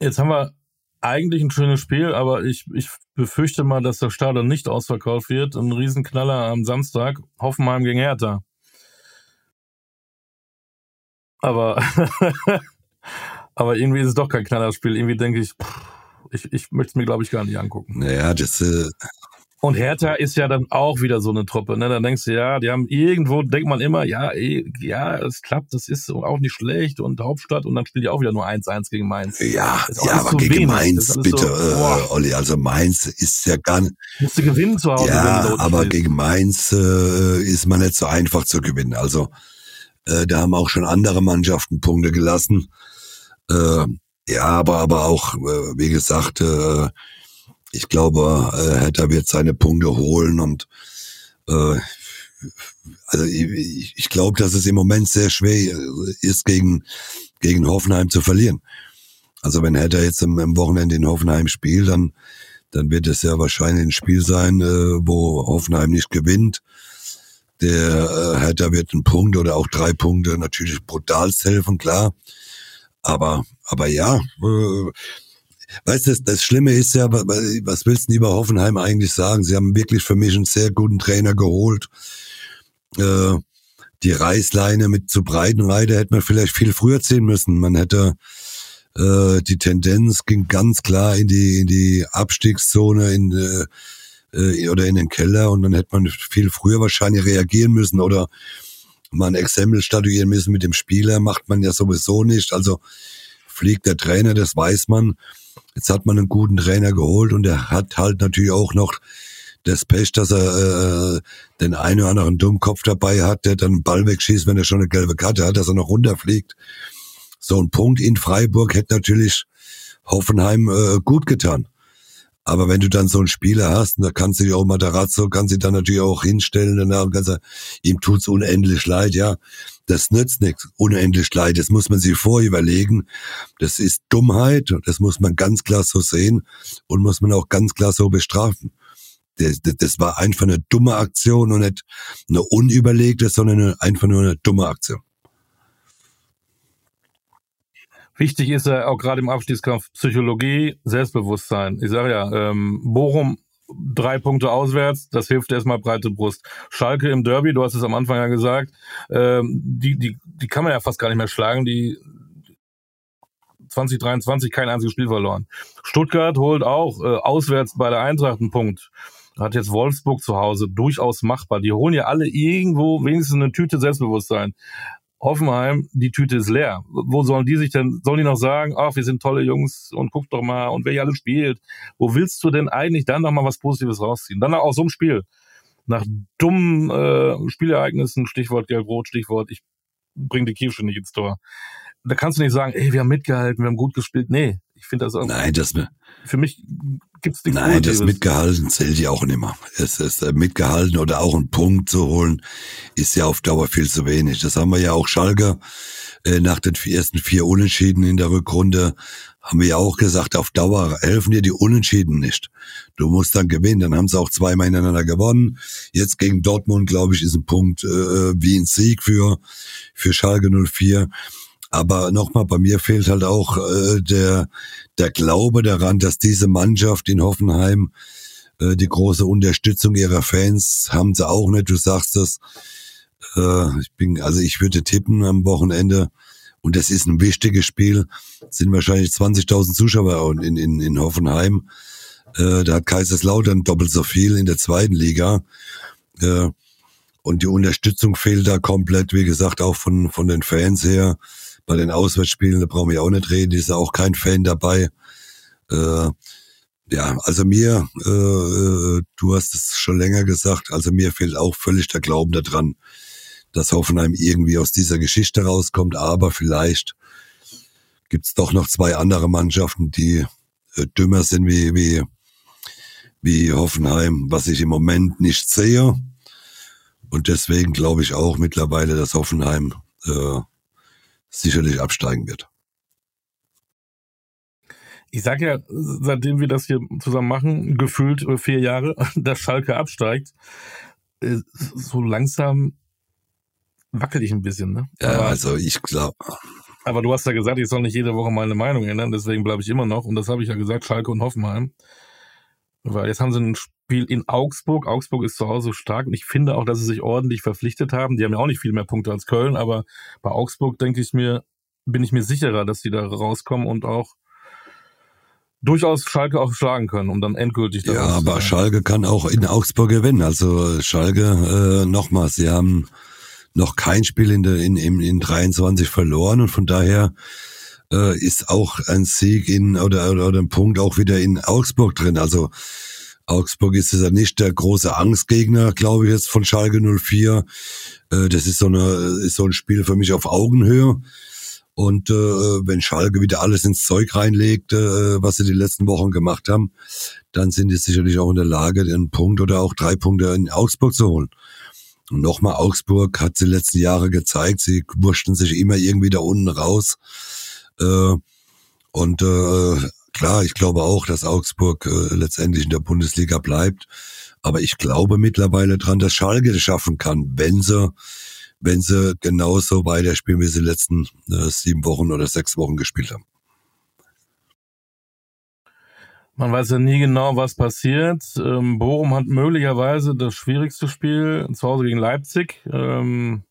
Jetzt haben wir eigentlich ein schönes Spiel, aber ich, ich befürchte mal, dass der Stadion nicht ausverkauft wird. Ein Riesenknaller am Samstag, Hoffenheim gegen Hertha. Aber Aber irgendwie ist es doch kein Knallerspiel. Irgendwie denke ich, pff, ich, ich möchte es mir, glaube ich, gar nicht angucken. Naja, das. Äh und Hertha ist ja dann auch wieder so eine Truppe. Ne? Dann denkst du, ja, die haben irgendwo, denkt man immer, ja, eh, ja, es klappt, das ist auch nicht schlecht und Hauptstadt und dann spielen die auch wieder nur 1-1 gegen Mainz. Ja, ja, aber gegen wenig. Mainz, bitte, so, äh, Olli, also Mainz ist ja gar nicht. Musst du gewinnen zu Hause. Ja, aber gegen Mainz äh, ist man nicht so einfach zu gewinnen. Also äh, da haben auch schon andere Mannschaften Punkte gelassen. Äh, ja, aber, aber auch, äh, wie gesagt, äh, ich glaube, äh, Hertha wird seine Punkte holen und äh, also ich, ich glaube, dass es im Moment sehr schwer ist, gegen, gegen Hoffenheim zu verlieren. Also wenn Hertha jetzt im, im Wochenende in Hoffenheim spielt, dann, dann wird es ja wahrscheinlich ein Spiel sein, äh, wo Hoffenheim nicht gewinnt. Der äh, Hertha wird einen Punkt oder auch drei Punkte natürlich brutal helfen, klar. Aber, aber ja, äh, weißt du, das, das Schlimme ist ja, was willst du über Hoffenheim eigentlich sagen? Sie haben wirklich für mich einen sehr guten Trainer geholt. Äh, die Reißleine mit zu breiten Reiter hätte man vielleicht viel früher ziehen müssen. Man hätte äh, die Tendenz ging ganz klar in die in die Abstiegszone in äh, äh oder in den Keller und dann hätte man viel früher wahrscheinlich reagieren müssen oder mal ein Exempel statuieren müssen mit dem Spieler, macht man ja sowieso nicht. Also fliegt der Trainer, das weiß man. Jetzt hat man einen guten Trainer geholt und er hat halt natürlich auch noch das Pech, dass er äh, den einen oder anderen Dummkopf dabei hat, der dann einen Ball wegschießt, wenn er schon eine gelbe Karte hat, dass er noch runterfliegt. So ein Punkt in Freiburg hätte natürlich Hoffenheim äh, gut getan. Aber wenn du dann so einen Spieler hast, da kannst du dich auch Matarazzo, kannst du dann natürlich auch hinstellen danach und kannst sagen, ihm tut's unendlich leid, ja. Das nützt nichts, unendlich leid. Das muss man sich vorüberlegen. Das ist Dummheit das muss man ganz klar so sehen und muss man auch ganz klar so bestrafen. Das, das, war einfach eine dumme Aktion und nicht eine unüberlegte, sondern einfach nur eine dumme Aktion. Wichtig ist ja auch gerade im Abstiegskampf Psychologie, Selbstbewusstsein. Ich sage ja, ähm, Bochum drei Punkte auswärts, das hilft erstmal breite Brust. Schalke im Derby, du hast es am Anfang ja gesagt, ähm, die, die, die kann man ja fast gar nicht mehr schlagen, die 2023 kein einziges Spiel verloren. Stuttgart holt auch äh, auswärts bei der Eintracht einen Punkt. Hat jetzt Wolfsburg zu Hause durchaus machbar. Die holen ja alle irgendwo wenigstens eine Tüte Selbstbewusstsein. Hoffenheim, die Tüte ist leer. Wo sollen die sich denn, sollen die noch sagen, ach, wir sind tolle Jungs und guck doch mal und wer hier alles spielt. Wo willst du denn eigentlich dann noch mal was Positives rausziehen? Dann auch so ein Spiel. Nach dummen äh, Spielereignissen, Stichwort Gelb-Rot, Stichwort, ich bring die Kirsche nicht ins Tor. Da kannst du nicht sagen, ey, wir haben mitgehalten, wir haben gut gespielt. Nee, ich finde das auch. Nein, das, für mich gibt's nichts Nein, das mitgehalten zählt ja auch nicht mehr. Es ist äh, mitgehalten oder auch einen Punkt zu holen, ist ja auf Dauer viel zu wenig. Das haben wir ja auch Schalke äh, nach den ersten vier Unentschieden in der Rückrunde haben wir ja auch gesagt, auf Dauer helfen dir die Unentschieden nicht. Du musst dann gewinnen. Dann haben sie auch zweimal hintereinander gewonnen. Jetzt gegen Dortmund, glaube ich, ist ein Punkt äh, wie ein Sieg für, für Schalke 04. Aber nochmal, bei mir fehlt halt auch äh, der, der Glaube daran, dass diese Mannschaft in Hoffenheim äh, die große Unterstützung ihrer Fans haben sie auch nicht. Du sagst das. Äh, ich bin, also ich würde tippen am Wochenende. Und das ist ein wichtiges Spiel. sind wahrscheinlich 20.000 Zuschauer in, in, in Hoffenheim. Äh, da hat Kaiserslautern doppelt so viel in der zweiten Liga. Äh, und die Unterstützung fehlt da komplett, wie gesagt, auch von, von den Fans her bei den Auswärtsspielen, da brauchen wir auch nicht reden, ist ja auch kein Fan dabei. Äh, ja, also mir, äh, äh, du hast es schon länger gesagt, also mir fehlt auch völlig der Glauben daran, dass Hoffenheim irgendwie aus dieser Geschichte rauskommt, aber vielleicht gibt's doch noch zwei andere Mannschaften, die äh, dümmer sind wie, wie, wie Hoffenheim, was ich im Moment nicht sehe. Und deswegen glaube ich auch mittlerweile, dass Hoffenheim äh, sicherlich absteigen wird. Ich sage ja, seitdem wir das hier zusammen machen, gefühlt vier Jahre, dass Schalke absteigt, äh, so langsam wackelt ich ein bisschen. Ne? Ja, aber, also ich glaube. Aber du hast ja gesagt, ich soll nicht jede Woche meine Meinung ändern, deswegen bleibe ich immer noch. Und das habe ich ja gesagt, Schalke und Hoffenheim. Weil jetzt haben sie ein Spiel in Augsburg. Augsburg ist zu Hause stark und ich finde auch, dass sie sich ordentlich verpflichtet haben. Die haben ja auch nicht viel mehr Punkte als Köln, aber bei Augsburg denke ich mir, bin ich mir sicherer, dass sie da rauskommen und auch durchaus Schalke auch schlagen können, um dann endgültig Ja, aber Schalke kann auch in Augsburg gewinnen. Also Schalke, äh, nochmal, sie haben noch kein Spiel in, der, in, in, in 23 verloren und von daher äh, ist auch ein Sieg in oder, oder, oder ein Punkt auch wieder in Augsburg drin. Also Augsburg ist ja nicht der große Angstgegner, glaube ich jetzt von Schalke 04. Äh, das ist so eine ist so ein Spiel für mich auf Augenhöhe. Und äh, wenn Schalke wieder alles ins Zeug reinlegt, äh, was sie die letzten Wochen gemacht haben, dann sind die sicherlich auch in der Lage, einen Punkt oder auch drei Punkte in Augsburg zu holen. Und nochmal, Augsburg hat sie letzten Jahre gezeigt, sie wurschten sich immer irgendwie da unten raus. Äh, und äh, klar, ich glaube auch, dass Augsburg äh, letztendlich in der Bundesliga bleibt. Aber ich glaube mittlerweile dran, dass Schalke das schaffen kann, wenn sie, wenn sie genauso weiterspielen, wie sie die letzten äh, sieben Wochen oder sechs Wochen gespielt haben. Man weiß ja nie genau, was passiert. Ähm, Bochum hat möglicherweise das schwierigste Spiel zu Hause gegen Leipzig. Ähm,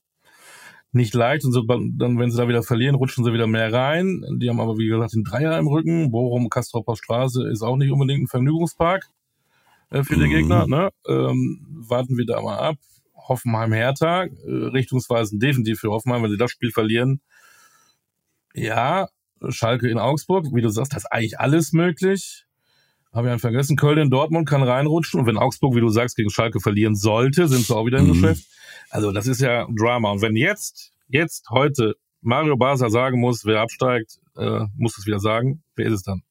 nicht leicht und so, dann, wenn sie da wieder verlieren, rutschen sie wieder mehr rein. Die haben aber, wie gesagt, den Dreier im Rücken. Bochum, Kastropper Straße ist auch nicht unbedingt ein Vergnügungspark äh, für die mhm. Gegner. Ne? Ähm, warten wir da mal ab. Hoffenheim Hertha, äh, richtungsweisend definitiv für Hoffenheim, wenn sie das Spiel verlieren. Ja, Schalke in Augsburg, wie du sagst, das ist eigentlich alles möglich. Habe ich einen vergessen. Köln in Dortmund kann reinrutschen und wenn Augsburg, wie du sagst, gegen Schalke verlieren sollte, sind sie auch wieder im mhm. Geschäft. Also das ist ja Drama. Und wenn jetzt, jetzt, heute Mario Basler sagen muss, wer absteigt, äh, muss es wieder sagen. Wer ist es dann?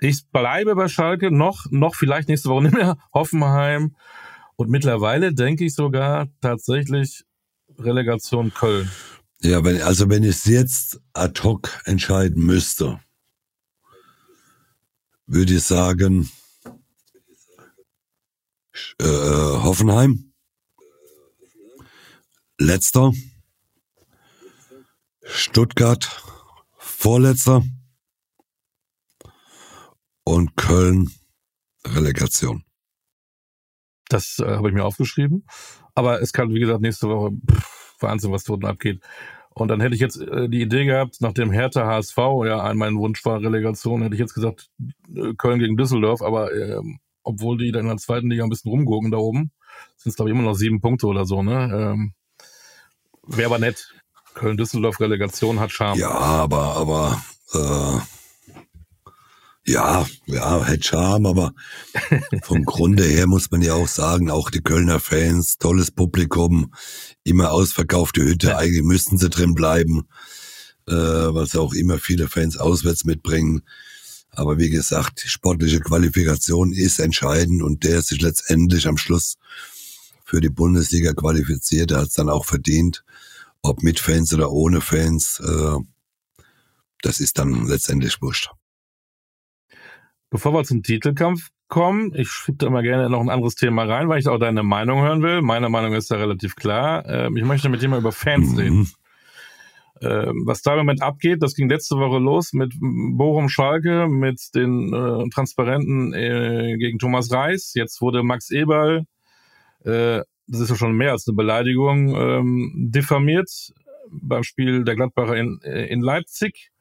Ich bleibe bei Schalke noch, noch vielleicht nächste Woche nicht mehr. Hoffenheim. Und mittlerweile denke ich sogar tatsächlich Relegation Köln. Ja, wenn, also wenn ich es jetzt ad hoc entscheiden müsste, würde ich sagen, äh, Hoffenheim, letzter, Stuttgart, vorletzter und Köln, Relegation. Das äh, habe ich mir aufgeschrieben. Aber es kann, wie gesagt, nächste Woche pff, Wahnsinn, was dort abgeht. Und dann hätte ich jetzt äh, die Idee gehabt, nachdem Hertha HSV ja ein mein Wunsch war, Relegation, hätte ich jetzt gesagt, äh, Köln gegen Düsseldorf, aber äh, obwohl die dann in der zweiten Liga ein bisschen rumgucken da oben, sind es glaube ich immer noch sieben Punkte oder so, ne? Ähm, Wäre aber nett. Köln-Düsseldorf Relegation hat Charme. Ja, aber, aber äh, ja, ja, hätte Charme, aber vom Grunde her muss man ja auch sagen, auch die Kölner Fans, tolles Publikum, immer ausverkaufte Hütte, ja. eigentlich müssten sie drin bleiben, äh, sie auch immer viele Fans auswärts mitbringen. Aber wie gesagt, die sportliche Qualifikation ist entscheidend und der sich letztendlich am Schluss für die Bundesliga qualifiziert, der hat es dann auch verdient, ob mit Fans oder ohne Fans, äh, das ist dann letztendlich wurscht. Bevor wir zum Titelkampf kommen, ich schiebe da immer gerne noch ein anderes Thema rein, weil ich auch deine Meinung hören will. Meine Meinung ist da relativ klar. Ähm, ich möchte mit dir mal über Fans mhm. reden. Ähm, was da im Moment abgeht, das ging letzte Woche los mit Bochum Schalke, mit den äh, Transparenten äh, gegen Thomas Reis. Jetzt wurde Max Eberl, äh, das ist ja schon mehr als eine Beleidigung, ähm, diffamiert beim Spiel der Gladbacher in, äh, in Leipzig.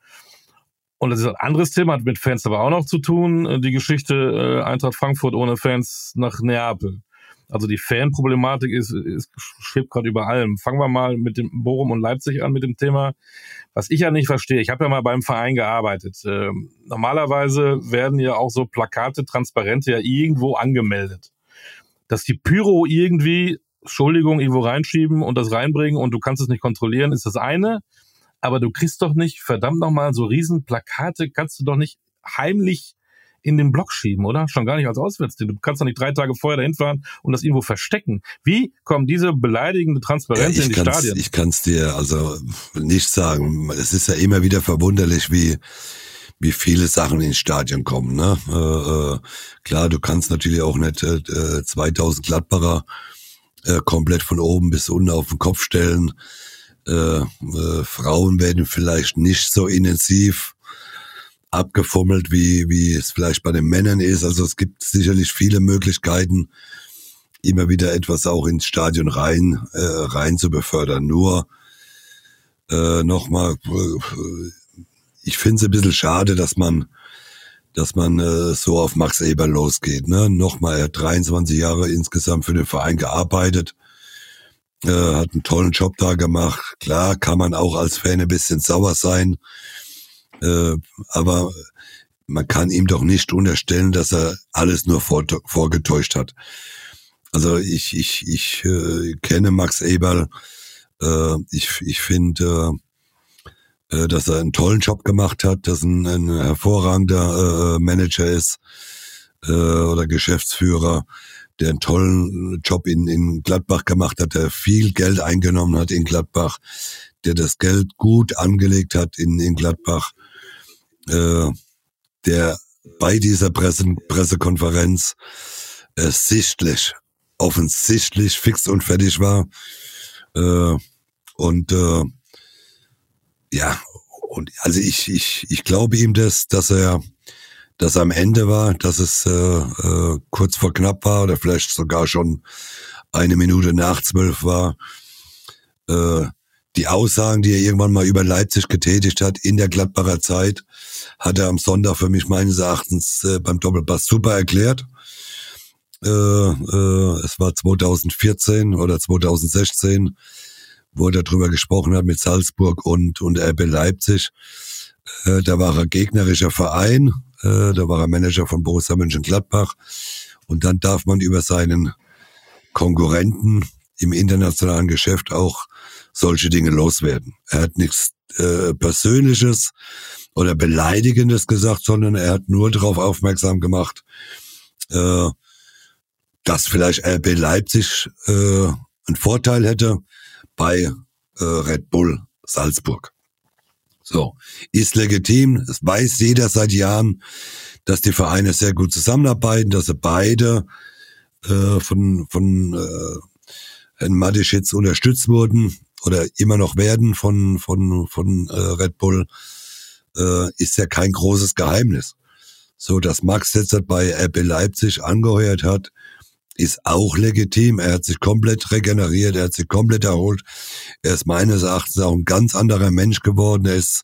Und das ist ein anderes Thema, hat mit Fans aber auch noch zu tun. Äh, die Geschichte äh, Eintracht Frankfurt ohne Fans nach Neapel. Also die Fanproblematik ist, ist schwebt gerade über allem. Fangen wir mal mit dem Bochum und Leipzig an mit dem Thema. Was ich ja nicht verstehe, ich habe ja mal beim Verein gearbeitet. Ähm, normalerweise werden ja auch so Plakate, Transparente ja irgendwo angemeldet. Dass die Pyro irgendwie, Entschuldigung, irgendwo reinschieben und das reinbringen und du kannst es nicht kontrollieren, ist das eine aber du kriegst doch nicht, verdammt nochmal, so riesen Plakate kannst du doch nicht heimlich in den Block schieben, oder? Schon gar nicht als Auswärtsteam. Du kannst doch nicht drei Tage vorher dahin fahren und das irgendwo verstecken. Wie kommen diese beleidigende Transparenz ja, in die Stadien? Ich kann es dir also nicht sagen. Es ist ja immer wieder verwunderlich, wie wie viele Sachen ins Stadion kommen. Ne? Äh, äh, klar, du kannst natürlich auch nicht äh, 2000 Gladbacher äh, komplett von oben bis unten auf den Kopf stellen äh, äh, Frauen werden vielleicht nicht so intensiv abgefummelt, wie, wie es vielleicht bei den Männern ist. Also es gibt sicherlich viele Möglichkeiten, immer wieder etwas auch ins Stadion rein, äh, rein zu befördern. Nur äh, nochmal, äh, ich finde es ein bisschen schade, dass man dass man äh, so auf Max Eber losgeht. Ne? Nochmal, er hat 23 Jahre insgesamt für den Verein gearbeitet äh, hat einen tollen Job da gemacht. Klar kann man auch als Fan ein bisschen sauer sein, äh, aber man kann ihm doch nicht unterstellen, dass er alles nur vor, vorgetäuscht hat. Also ich, ich, ich äh, kenne Max Eberl. Äh, ich ich finde, äh, äh, dass er einen tollen Job gemacht hat, dass ein, ein hervorragender äh, Manager ist äh, oder Geschäftsführer der einen tollen Job in, in Gladbach gemacht hat, der viel Geld eingenommen hat in Gladbach, der das Geld gut angelegt hat in, in Gladbach, äh, der bei dieser Presse, Pressekonferenz äh, sichtlich, offensichtlich fix und fertig war. Äh, und äh, ja, und also ich, ich, ich glaube ihm das, dass er das am Ende war, dass es äh, äh, kurz vor knapp war oder vielleicht sogar schon eine Minute nach zwölf war. Äh, die Aussagen, die er irgendwann mal über Leipzig getätigt hat in der Gladbacher Zeit, hat er am Sonntag für mich meines Erachtens äh, beim Doppelpass super erklärt. Äh, äh, es war 2014 oder 2016, wo er darüber gesprochen hat mit Salzburg und, und RB Leipzig. Äh, da war er gegnerischer Verein, Äh, da war er Manager von Borussia Mönchengladbach. Und dann darf man über seinen Konkurrenten im internationalen Geschäft auch solche Dinge loswerden. Er hat nichts äh, Persönliches oder Beleidigendes gesagt, sondern er hat nur darauf aufmerksam gemacht, äh, dass vielleicht RB Leipzig äh, einen Vorteil hätte bei äh, Red Bull Salzburg. So, ist legitim, es weiß jeder seit Jahren, dass die Vereine sehr gut zusammenarbeiten, dass sie beide äh, von, von äh, Herrn Madischitz unterstützt wurden oder immer noch werden von, von, von äh, Red Bull, äh, ist ja kein großes Geheimnis. So, dass Max jetzt bei RB Leipzig angeheuert hat, ist auch legitim. Er hat sich komplett regeneriert, er hat sich komplett erholt. Er ist meines Erachtens auch ein ganz anderer Mensch geworden. Er ist,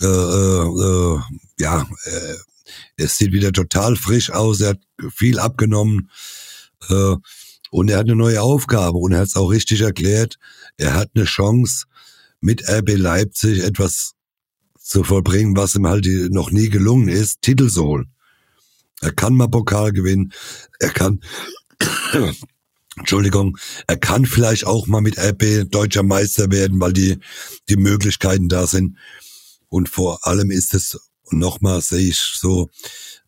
äh, äh, äh ja, äh, er sieht wieder total frisch aus. Er hat viel abgenommen. Äh, und er hat eine neue Aufgabe und er hat es auch richtig erklärt. Er hat eine Chance, mit RB Leipzig etwas zu vollbringen, was ihm halt noch nie gelungen ist, Titel zu holen. Er kann mal Pokal gewinnen. Er kann, Entschuldigung, er kann vielleicht auch mal mit RB deutscher Meister werden, weil die, die Möglichkeiten da sind. Und vor allem ist es, und nochmal sehe ich so,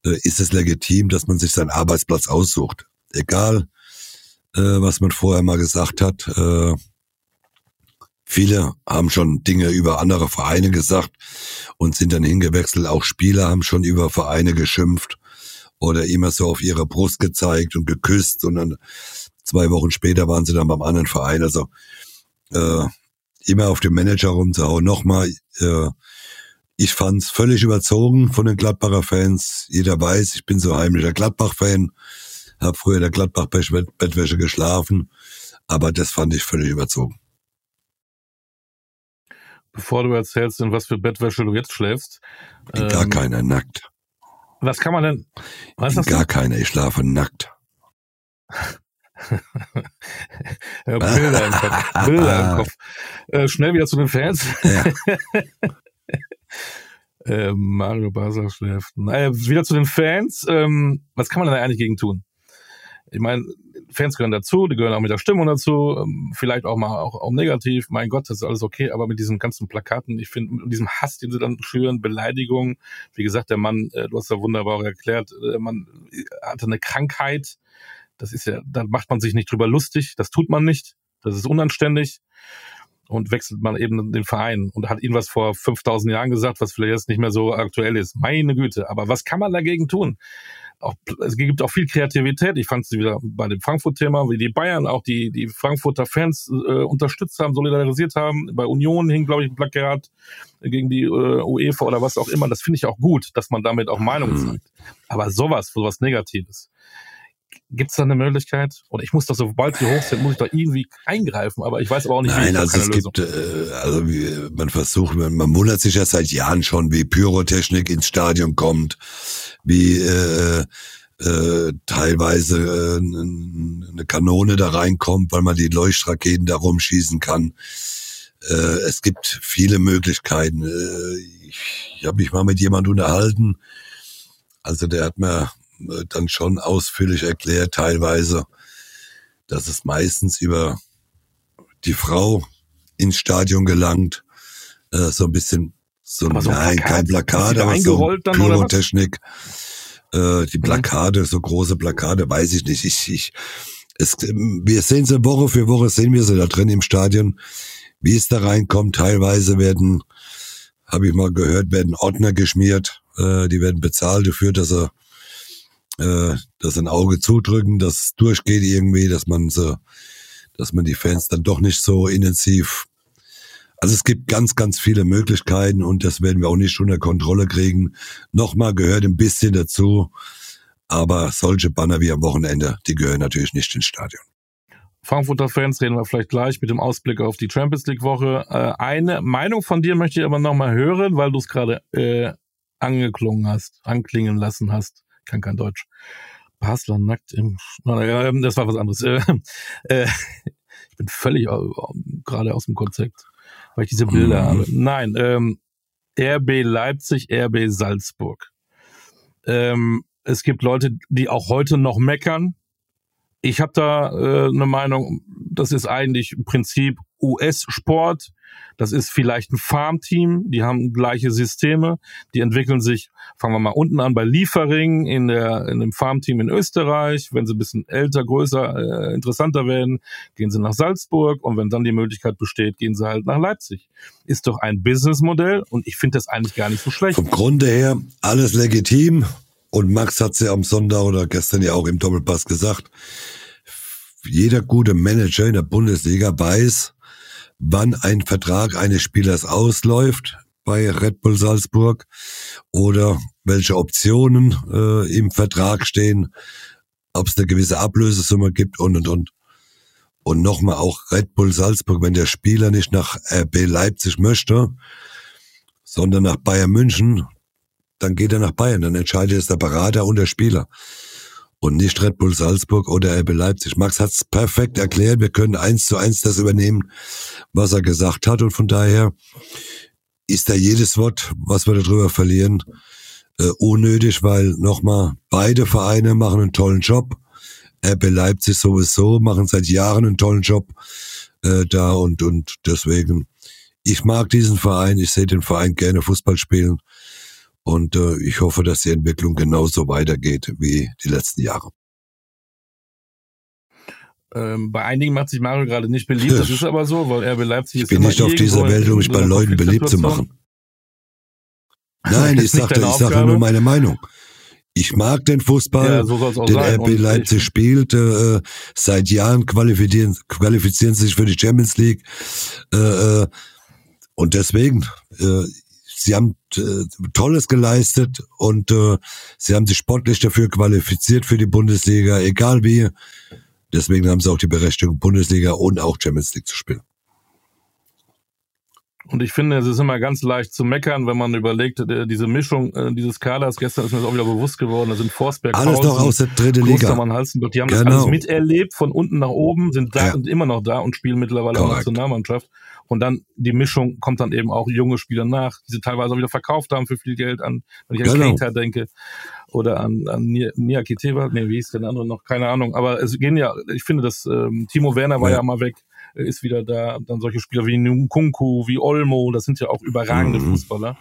äh, ist es legitim, dass man sich seinen Arbeitsplatz aussucht. Egal, äh, was man vorher mal gesagt hat. Äh, viele haben schon Dinge über andere Vereine gesagt und sind dann hingewechselt. Auch Spieler haben schon über Vereine geschimpft oder immer so auf ihre Brust gezeigt und geküsst und dann zwei Wochen später waren sie dann beim anderen Verein. Also äh, immer auf dem Manager rumzuhauen. Nochmal, äh, ich fand's völlig überzogen von den Gladbacher Fans. Jeder weiß, ich bin so heimlicher Gladbach-Fan, habe früher in der Gladbach-Bettwäsche geschlafen, aber das fand ich völlig überzogen. Bevor du erzählst, in was für Bettwäsche du jetzt schläfst. In ähm, gar keiner, nackt. Was kann man denn? Was ist Gar keine, ich schlafe nackt. ja, Bilder im Kopf. Bilder im Kopf. Äh, schnell wieder zu den Fans. Ja. äh, Mario Basler schläft. Naja, wieder zu den Fans. Ähm, was kann man denn eigentlich gegen tun? Ich meine, Fans gehören dazu, die gehören auch mit der Stimmung dazu, ähm, vielleicht auch mal auch, auch negativ, mein Gott, das ist alles okay, aber mit diesen ganzen Plakaten, ich finde, mit diesem Hass, den sie dann schüren, Beleidigung, wie gesagt, der Mann, äh, du hast ja wunderbar erklärt, der Mann hatte eine Krankheit, das ist ja, da macht man sich nicht drüber lustig, das tut man nicht, das ist unanständig und wechselt man eben den Verein und hat ihnen was vor 5000 Jahren gesagt, was vielleicht jetzt nicht mehr so aktuell ist. Meine Güte, aber was kann man dagegen tun? Auch, es gibt auch viel Kreativität. Ich fand es wieder bei dem Frankfurt-Thema, wie die Bayern auch die, die Frankfurter Fans äh, unterstützt haben, solidarisiert haben. Bei Union hing, glaube ich, ein Plakat gegen die äh, UEFA oder was auch immer. Das finde ich auch gut, dass man damit auch Meinung mhm. zeigt. Aber sowas, sowas Negatives. Gibt es da eine Möglichkeit? Oder ich muss doch, sobald sie hoch sind, muss ich da irgendwie eingreifen, aber ich weiß aber auch nicht, wie Nein, also es Lösung. gibt, äh, also wie, man versucht, man, man wundert sich ja seit Jahren schon, wie Pyrotechnik ins Stadion kommt, wie äh, äh, teilweise äh, eine Kanone da reinkommt, weil man die Leuchtraketen da rumschießen kann. Äh, es gibt viele Möglichkeiten. Äh, ich ich habe mich mal mit jemand unterhalten, also der hat mir dann schon ausführlich erklärt, teilweise, dass es meistens über die Frau ins Stadion gelangt, äh, so ein bisschen so, so nein, Plakat, kein Plakat, aber so Pyrotechnik. Äh, die mhm. Plakate, so große Plakate, weiß ich nicht. Ich, ich, es, wir sehen sie Woche für Woche, sehen wir sie da drin im Stadion, wie es da reinkommt. Teilweise werden, habe ich mal gehört, werden Ordner geschmiert. Äh, die werden bezahlt dafür, dass sie äh, das ein Auge zudrücken, dass es durchgeht irgendwie, dass man so, dass man die Fans dann doch nicht so intensiv. Also es gibt ganz, ganz viele Möglichkeiten und das werden wir auch nicht unter Kontrolle kriegen. Nochmal gehört ein bisschen dazu, aber solche Banner wie am Wochenende, die gehören natürlich nicht ins Stadion. Frankfurter Fans reden wir vielleicht gleich mit dem Ausblick auf die Champions League Woche. Äh, eine Meinung von dir möchte ich aber nochmal hören, weil du es gerade äh, angeklungen hast, anklingen lassen hast kann kein Deutsch. Basler nackt im, das war was anderes. Äh, äh, ich bin völlig gerade aus dem Konzept, weil ich diese Bilder mhm. habe. Nein, ähm, RB Leipzig, RB Salzburg. Ähm, es gibt Leute, die auch heute noch meckern. Ich habe da äh, eine Meinung, das ist eigentlich im Prinzip US-Sport. Das ist vielleicht ein Farmteam, die haben gleiche Systeme, die entwickeln sich, fangen wir mal unten an bei Liefering in der in dem Farmteam in Österreich, wenn sie ein bisschen älter, größer, äh, interessanter werden, gehen sie nach Salzburg und wenn dann die Möglichkeit besteht, gehen sie halt nach Leipzig. Ist doch ein Businessmodell und ich finde das eigentlich gar nicht so schlecht. Vom Grunde her alles legitim und Max hat es ja am Sonntag oder gestern ja auch im Doppelpass gesagt. Jeder gute Manager in der Bundesliga weiß, wann ein Vertrag eines Spielers ausläuft bei Red Bull Salzburg oder welche Optionen äh, im Vertrag stehen, ob es eine gewisse Ablösesumme gibt und und und. Und nochmal auch Red Bull Salzburg, wenn der Spieler nicht nach RB Leipzig möchte, sondern nach Bayern München, dann geht er nach Bayern, dann entscheidet es der Berater und der Spieler. Und nicht Red Bull Salzburg oder RB Leipzig. Max hat es perfekt erklärt. Wir können eins zu eins das übernehmen, was er gesagt hat. Und von daher ist da jedes Wort, was wir darüber verlieren, äh, unnötig, weil nochmal, beide Vereine machen einen tollen Job. RB Leipzig sowieso machen seit Jahren einen tollen Job äh, da und, und deswegen, ich mag diesen Verein, ich sehe den Verein gerne Fußball spielen. Und äh, ich hoffe, dass die Entwicklung genauso weitergeht wie die letzten Jahre. Ähm, bei einigen macht sich Mario gerade nicht beliebt, das ist aber so, weil RB Leipzig ist. Ich bin nicht auf dieser Welt, um mich bei Leuten beliebt zu machen. Nein, ich ich sage nur meine Meinung. Ich mag den Fußball, ja, so den sein. RB Leipzig ich, spielt. Äh, seit Jahren qualifizieren, qualifizieren sich für die Champions League. Äh, äh und deswegen, äh, Sie haben äh, Tolles geleistet und äh, sie haben sich sportlich dafür qualifiziert für die Bundesliga, egal wie. Deswegen haben sie auch die Berechtigung, Bundesliga und auch Champions League zu spielen. Und ich finde, es ist immer ganz leicht zu meckern, wenn man überlegt, äh, diese Mischung äh, dieses Kaders, gestern ist mir das auch wieder bewusst geworden, da sind Forsberg, Alles doch aus der dritten Liga. Halstenberg, die haben genau. das alles miterlebt, von unten nach oben, sind da ja. und immer noch da und spielen mittlerweile Correct. auch Nationalmannschaft. Und dann die Mischung kommt dann eben auch junge Spieler nach, die sie teilweise auch wieder verkauft haben für viel Geld an, wenn ich an genau. Keita denke oder an, an Nia Kiteva, nee, wie hieß der andere noch, keine Ahnung. Aber es gehen ja, ich finde, dass ähm, Timo Werner war ja, ja mal weg, ist wieder da. Dann solche Spieler wie Nkunku, wie Olmo, das sind ja auch überragende mhm. Fußballer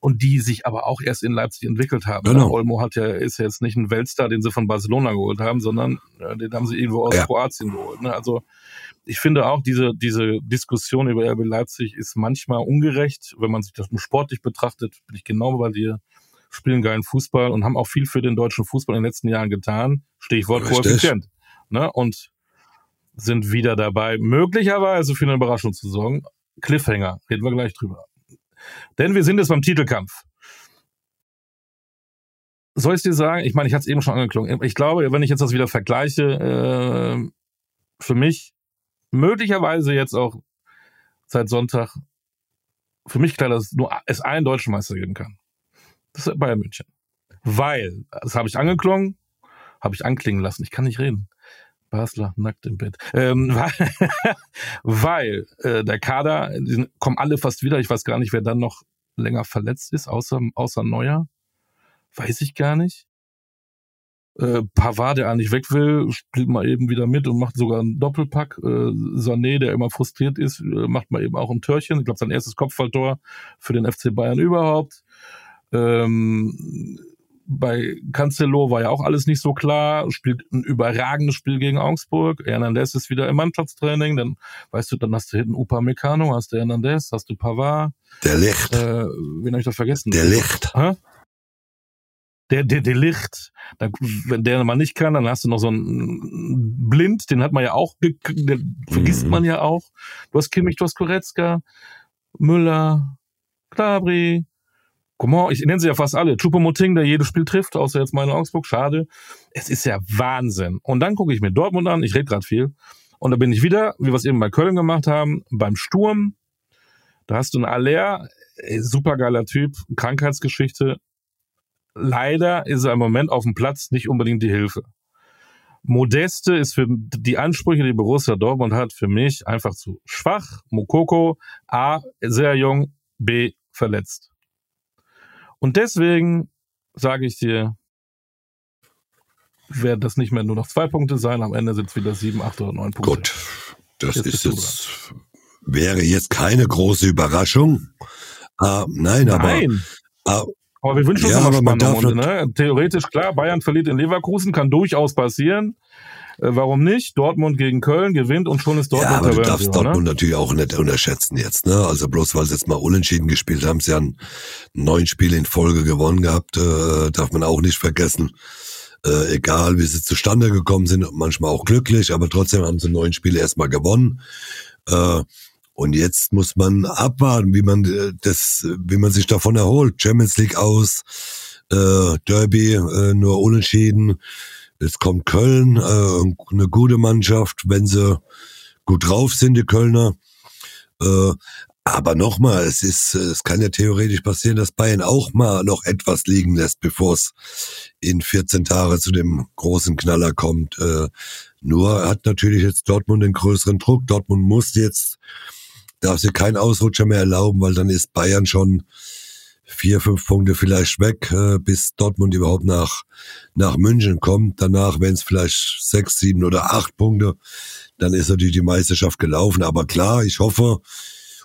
und die sich aber auch erst in Leipzig entwickelt haben. Genau. Olmo hat ja, ist ja jetzt nicht ein Weltstar, den sie von Barcelona geholt haben, sondern ja, den haben sie irgendwo aus ja. Kroatien geholt. Ne? Also ich finde auch, diese, diese Diskussion über RB Leipzig ist manchmal ungerecht. Wenn man sich das nur sportlich betrachtet, bin ich genau bei dir, spielen geilen Fußball und haben auch viel für den deutschen Fußball in den letzten Jahren getan. Stichwort Koeffizient. Ne? Und sind wieder dabei, möglicherweise für eine Überraschung zu sorgen. Cliffhanger, reden wir gleich drüber. Denn wir sind jetzt beim Titelkampf. Soll ich dir sagen, ich meine, ich hatte es eben schon angeklungen. Ich glaube, wenn ich jetzt das wieder vergleiche, äh, für mich möglicherweise jetzt auch seit Sonntag für mich klar, dass es nur es einen deutschen Meister geben kann. Das ist Bayern München. Weil, das habe ich angeklungen, habe ich anklingen lassen. Ich kann nicht reden. Basler nackt im Bett. Ähm, weil weil äh, der Kader, kommen alle fast wieder. Ich weiß gar nicht, wer dann noch länger verletzt ist, außer, außer Neuer. Weiß ich gar nicht. Äh, Pavard, der eigentlich weg will, spielt mal eben wieder mit und macht sogar einen Doppelpack. Äh, Sané, der immer frustriert ist, äh, macht mal eben auch ein Törchen. Ich glaube, sein erstes Kopfballtor für den FC Bayern überhaupt. Ähm, bei Cancelo war ja auch alles nicht so klar, spielt ein überragendes Spiel gegen Augsburg. Hernandez ist wieder im Mannschaftstraining, dann weißt du, dann hast du hinten Upa Meccano, hast du Hernandez, hast du Pavard. Der Licht. Äh, wen habe ich da vergessen? Der Licht. Hä? Der, der, der Licht. Dann, wenn der mal nicht kann, dann hast du noch so einen Blind, den hat man ja auch, den vergisst mhm. man ja auch. Du hast Kimmich, du hast Koretzka, Müller, Klabri, Comment, ich nenne sie ja fast alle. Chupomoting, der jedes Spiel trifft, außer jetzt meine Augsburg, schade. Es ist ja Wahnsinn. Und dann gucke ich mir Dortmund an, ich rede gerade viel. Und da bin ich wieder, wie wir es eben bei Köln gemacht haben, beim Sturm. Da hast du einen Aller, supergeiler Typ, Krankheitsgeschichte. Leider ist er im Moment auf dem Platz nicht unbedingt die Hilfe. Modeste ist für die Ansprüche, die Borussia Dortmund hat, für mich einfach zu schwach. Mokoko, A, sehr jung, B, verletzt. Und deswegen sage ich dir, werden das nicht mehr nur noch zwei Punkte sein. Am Ende sind es wieder sieben, acht oder neun Punkte. Gut, das jetzt ist jetzt, wäre jetzt keine große Überraschung. Ah, nein, nein, aber. Ah, aber wir wünschen uns ja, immer Spannung. Und, ne? Theoretisch, klar, Bayern verliert in Leverkusen, kann durchaus passieren. Äh, warum nicht? Dortmund gegen Köln gewinnt und schon ist Dortmund Ja, aber du darfst ne? Dortmund natürlich auch nicht unterschätzen jetzt. Ne? Also bloß weil sie jetzt mal unentschieden gespielt haben, sie haben neun Spiele in Folge gewonnen gehabt, äh, darf man auch nicht vergessen. Äh, egal wie sie zustande gekommen sind, manchmal auch glücklich, aber trotzdem haben sie neun Spiele erstmal gewonnen. Äh, und jetzt muss man abwarten, wie man äh, das, wie man sich davon erholt. Champions League aus, äh, Derby äh, nur unentschieden. Jetzt kommt Köln, äh, eine gute Mannschaft, wenn sie gut drauf sind, die Kölner. Äh, aber nochmal, es ist, es kann ja theoretisch passieren, dass Bayern auch mal noch etwas liegen lässt, bevor es in 14 Tage zu dem großen Knaller kommt. Äh, nur hat natürlich jetzt Dortmund den größeren Druck. Dortmund muss jetzt, darf sich keinen Ausrutscher mehr erlauben, weil dann ist Bayern schon vier, fünf Punkte vielleicht weg, äh, bis Dortmund überhaupt nach, nach München kommt. Danach, wenn es vielleicht sechs, sieben oder acht Punkte, dann ist natürlich die Meisterschaft gelaufen. Aber klar, ich hoffe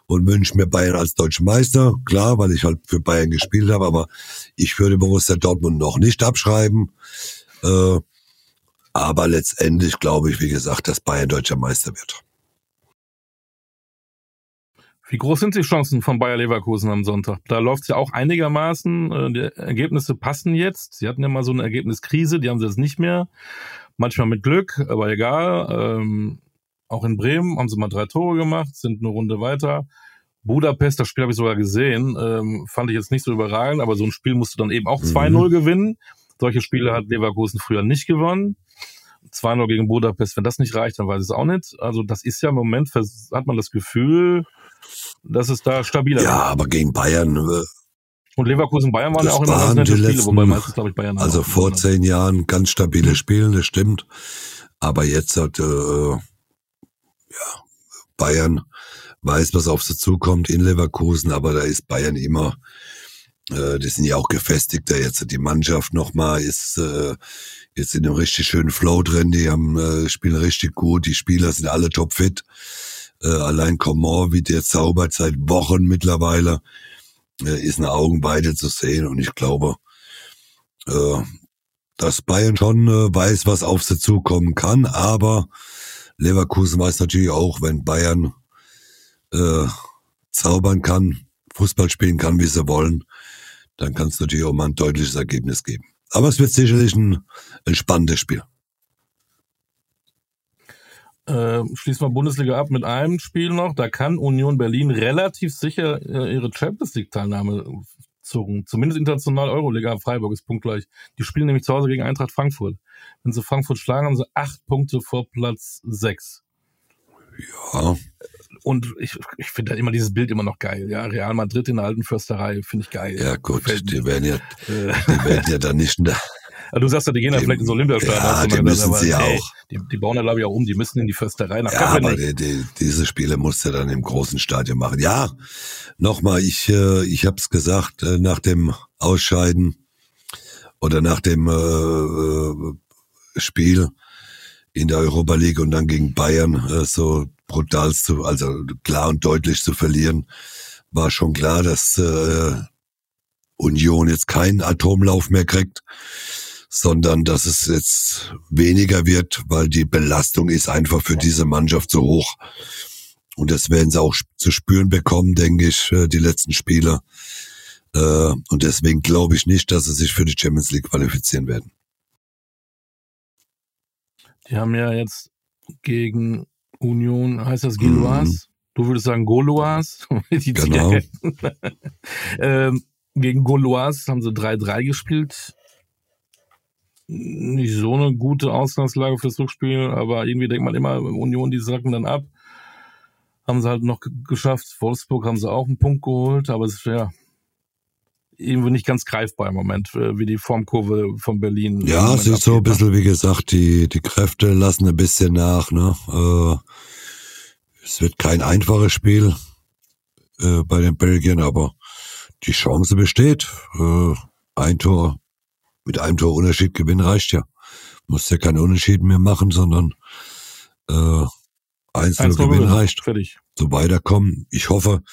und wünsche mir Bayern als deutschen Meister. Klar, weil ich halt für Bayern gespielt habe, aber ich würde Borussia Dortmund noch nicht abschreiben. Äh, aber letztendlich glaube ich, wie gesagt, dass Bayern deutscher Meister wird. Wie groß sind die Chancen von Bayer Leverkusen am Sonntag? Da läuft es ja auch einigermaßen. Äh, die Ergebnisse passen jetzt. Sie hatten ja mal so eine Ergebniskrise, die haben sie jetzt nicht mehr. Manchmal mit Glück, aber egal. Ähm, auch in Bremen haben sie mal drei Tore gemacht, sind eine Runde weiter. Budapest, das Spiel habe ich sogar gesehen, ähm, fand ich jetzt nicht so überragend, aber so ein Spiel musst du dann eben auch 2-0 mhm. gewinnen. Solche Spiele hat Leverkusen früher nicht gewonnen. 2-0 gegen Budapest, wenn das nicht reicht, dann weiß ich es auch nicht. Also das ist ja im Moment, hat man das Gefühl, dass es da stabiler Ja, wird. aber gegen Bayern. Äh, und Leverkusen Bayern waren ja auch immer ganz nette Spiele, letzten, wobei meistens, glaube ich, Bayern Also vor zehn Jahren ganz stabile. Spiele, das stimmt. Aber jetzt hat äh, ja, Bayern weiß, was auf sie zukommt in Leverkusen, aber da ist Bayern immer, äh, die sind ja auch gefestigter jetzt. Die Mannschaft nochmal ist äh, jetzt in einem richtig schönen Flow drin, die haben äh, spielen richtig gut, die Spieler sind alle topfit. Äh, allein Coman, wie der zaubert seit Wochen mittlerweile, äh, ist eine Augenweide zu sehen. Und ich glaube, äh, dass Bayern schon äh, weiß, was auf sie zukommen kann. Aber Leverkusen weiß natürlich auch, wenn Bayern äh, zaubern kann, Fußball spielen kann, wie sie wollen, dann kann es natürlich auch mal ein deutliches Ergebnis geben. Aber es wird sicherlich ein, ein spannendes Spiel. Äh, schließen wir Bundesliga ab mit einem Spiel noch. Da kann Union Berlin relativ sicher äh, ihre Champions League Teilnahme zogen. Zumindest international Euroliga. Freiburg ist punktgleich. Die spielen nämlich zu Hause gegen Eintracht Frankfurt. Wenn sie Frankfurt schlagen, haben sie acht Punkte vor Platz sechs. Ja. Und ich, ich finde halt immer dieses Bild immer noch geil. Ja, Real Madrid in der alten Försterei finde ich geil. Ja, gut, die werden ja, die werden ja dann nicht, du sagst ja, die gehen ja vielleicht ins Olympiastadion. Ja, die müssen aber, sie hey, auch. Die, die bauen ja, glaube ich, auch um. Die müssen in die Försterei nach Ja, aber die, die, diese Spiele musst du dann im großen Stadion machen. Ja, nochmal, ich, äh, ich habe es gesagt, äh, nach dem Ausscheiden oder nach dem äh, äh, Spiel in der Europa League und dann gegen Bayern äh, so brutal zu, also klar und deutlich zu verlieren, war schon klar, dass äh, Union jetzt keinen Atomlauf mehr kriegt sondern dass es jetzt weniger wird, weil die Belastung ist einfach für diese Mannschaft so hoch. Und das werden sie auch zu spüren bekommen, denke ich, äh, die letzten Spiele. Äh, und deswegen glaube ich nicht, dass sie sich für die Champions League qualifizieren werden. Die haben ja jetzt gegen Union, heißt das Galois? Mhm. Du würdest sagen Goloas. genau. ähm, gegen Goloas haben sie 3-3 gespielt nicht so eine gute Ausgangslage fürs Rückspiel, aber irgendwie denkt man immer, Union, die sacken dann ab. Haben sie halt noch geschafft. Wolfsburg haben sie auch einen Punkt geholt, aber es ist ja irgendwie nicht ganz greifbar im Moment, äh, wie die Formkurve von Berlin. Ja, es ist so ein bisschen, wie gesagt, die, die Kräfte lassen ein bisschen nach. Ne? Äh, es wird kein einfaches Spiel äh, bei den Belgiern, aber die Chance besteht. Äh, ein Tor mit einem Tor Unterschied gewinnen reicht ja. Muss ja keinen Unterschied mehr machen, sondern äh, 1-0 gewinnen reicht. Fertig. So weiterkommen. Ich hoffe,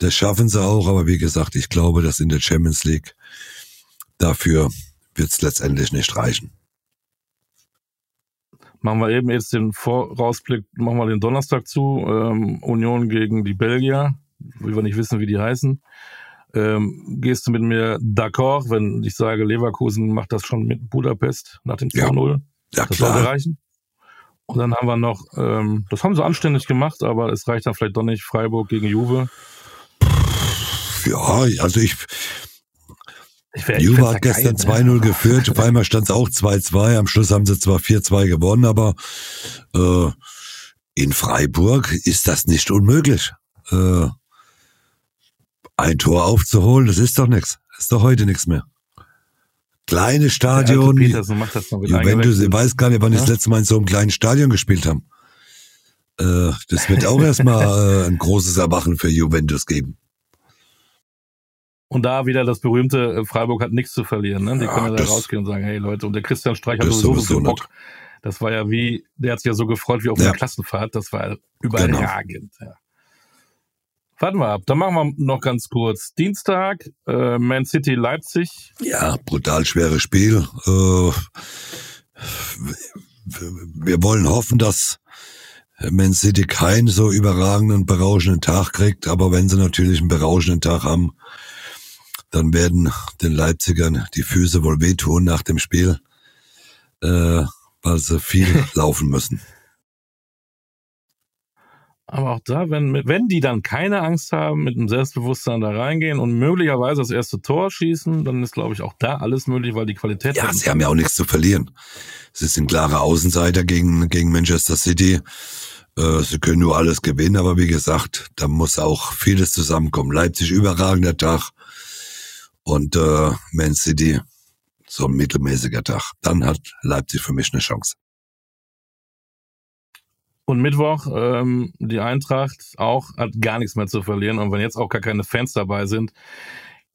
das schaffen sie auch, aber wie gesagt, ich glaube, dass in der Champions League dafür wird es letztendlich nicht reichen. Machen wir eben jetzt den Vorausblick, machen wir den Donnerstag zu. Ähm, Union gegen die Belgier, wie wir nicht wissen, wie die heißen. Ähm, gehst du mit mir d'accord, wenn ich sage, Leverkusen macht das schon mit Budapest nach dem 2-0? Ja, ja das klar. sollte reichen. Und dann haben wir noch, ähm, das haben sie anständig gemacht, aber es reicht dann vielleicht doch nicht, Freiburg gegen Juve. Ja, also ich, Ich wär, Juve hat gestern geil, ne? 2-0 geführt, auf einmal stand es auch 2-2, am Schluss haben sie zwar 4-2 gewonnen, aber äh, in Freiburg ist das nicht unmöglich. Äh, ein Tor aufzuholen, das ist doch nichts. Das ist doch heute nichts mehr. Kleine Der Stadion, Petersen macht das noch mit Juventus, ich weiß gar nicht, wann die das Ja. letzte Mal in so einem kleinen Stadion gespielt haben. Äh, das wird auch erstmal äh, ein großes Erwachen für Juventus geben. Und da wieder das berühmte, äh, Freiburg hat nichts zu verlieren. Ne? Die Ja, können ja da das- rausgehen und sagen, hey Leute, und der Christian Streich hat Das sowieso so sowieso Bock. Das war ja wie, der hat sich ja so gefreut wie auf Ja. einer Klassenfahrt. Das war überragend. Ja. Warten wir ab. Dann machen wir noch ganz kurz. Dienstag, äh, Man City Leipzig. Ja, brutal schweres Spiel. Äh, wir wollen hoffen, dass Man City keinen so überragenden, berauschenden Tag kriegt, aber wenn sie natürlich einen berauschenden Tag haben, dann werden den Leipzigern die Füße wohl wehtun nach dem Spiel, äh, weil sie viel laufen müssen. Aber auch da, wenn, wenn die dann keine Angst haben, mit einem Selbstbewusstsein da reingehen und möglicherweise das erste Tor schießen, dann ist, glaube ich, auch da alles möglich, weil die Qualität Ja, sie haben ja auch nichts zu verlieren. Sie sind klare Außenseiter gegen, gegen Manchester City. Äh, sie können nur alles gewinnen, aber wie gesagt, da muss auch vieles zusammenkommen. Leipzig überragender Tag und äh, Man City so ein mittelmäßiger Tag. Dann hat Leipzig für mich eine Chance. Und Mittwoch, ähm, die Eintracht auch hat gar nichts mehr zu verlieren. Und wenn jetzt auch gar keine Fans dabei sind,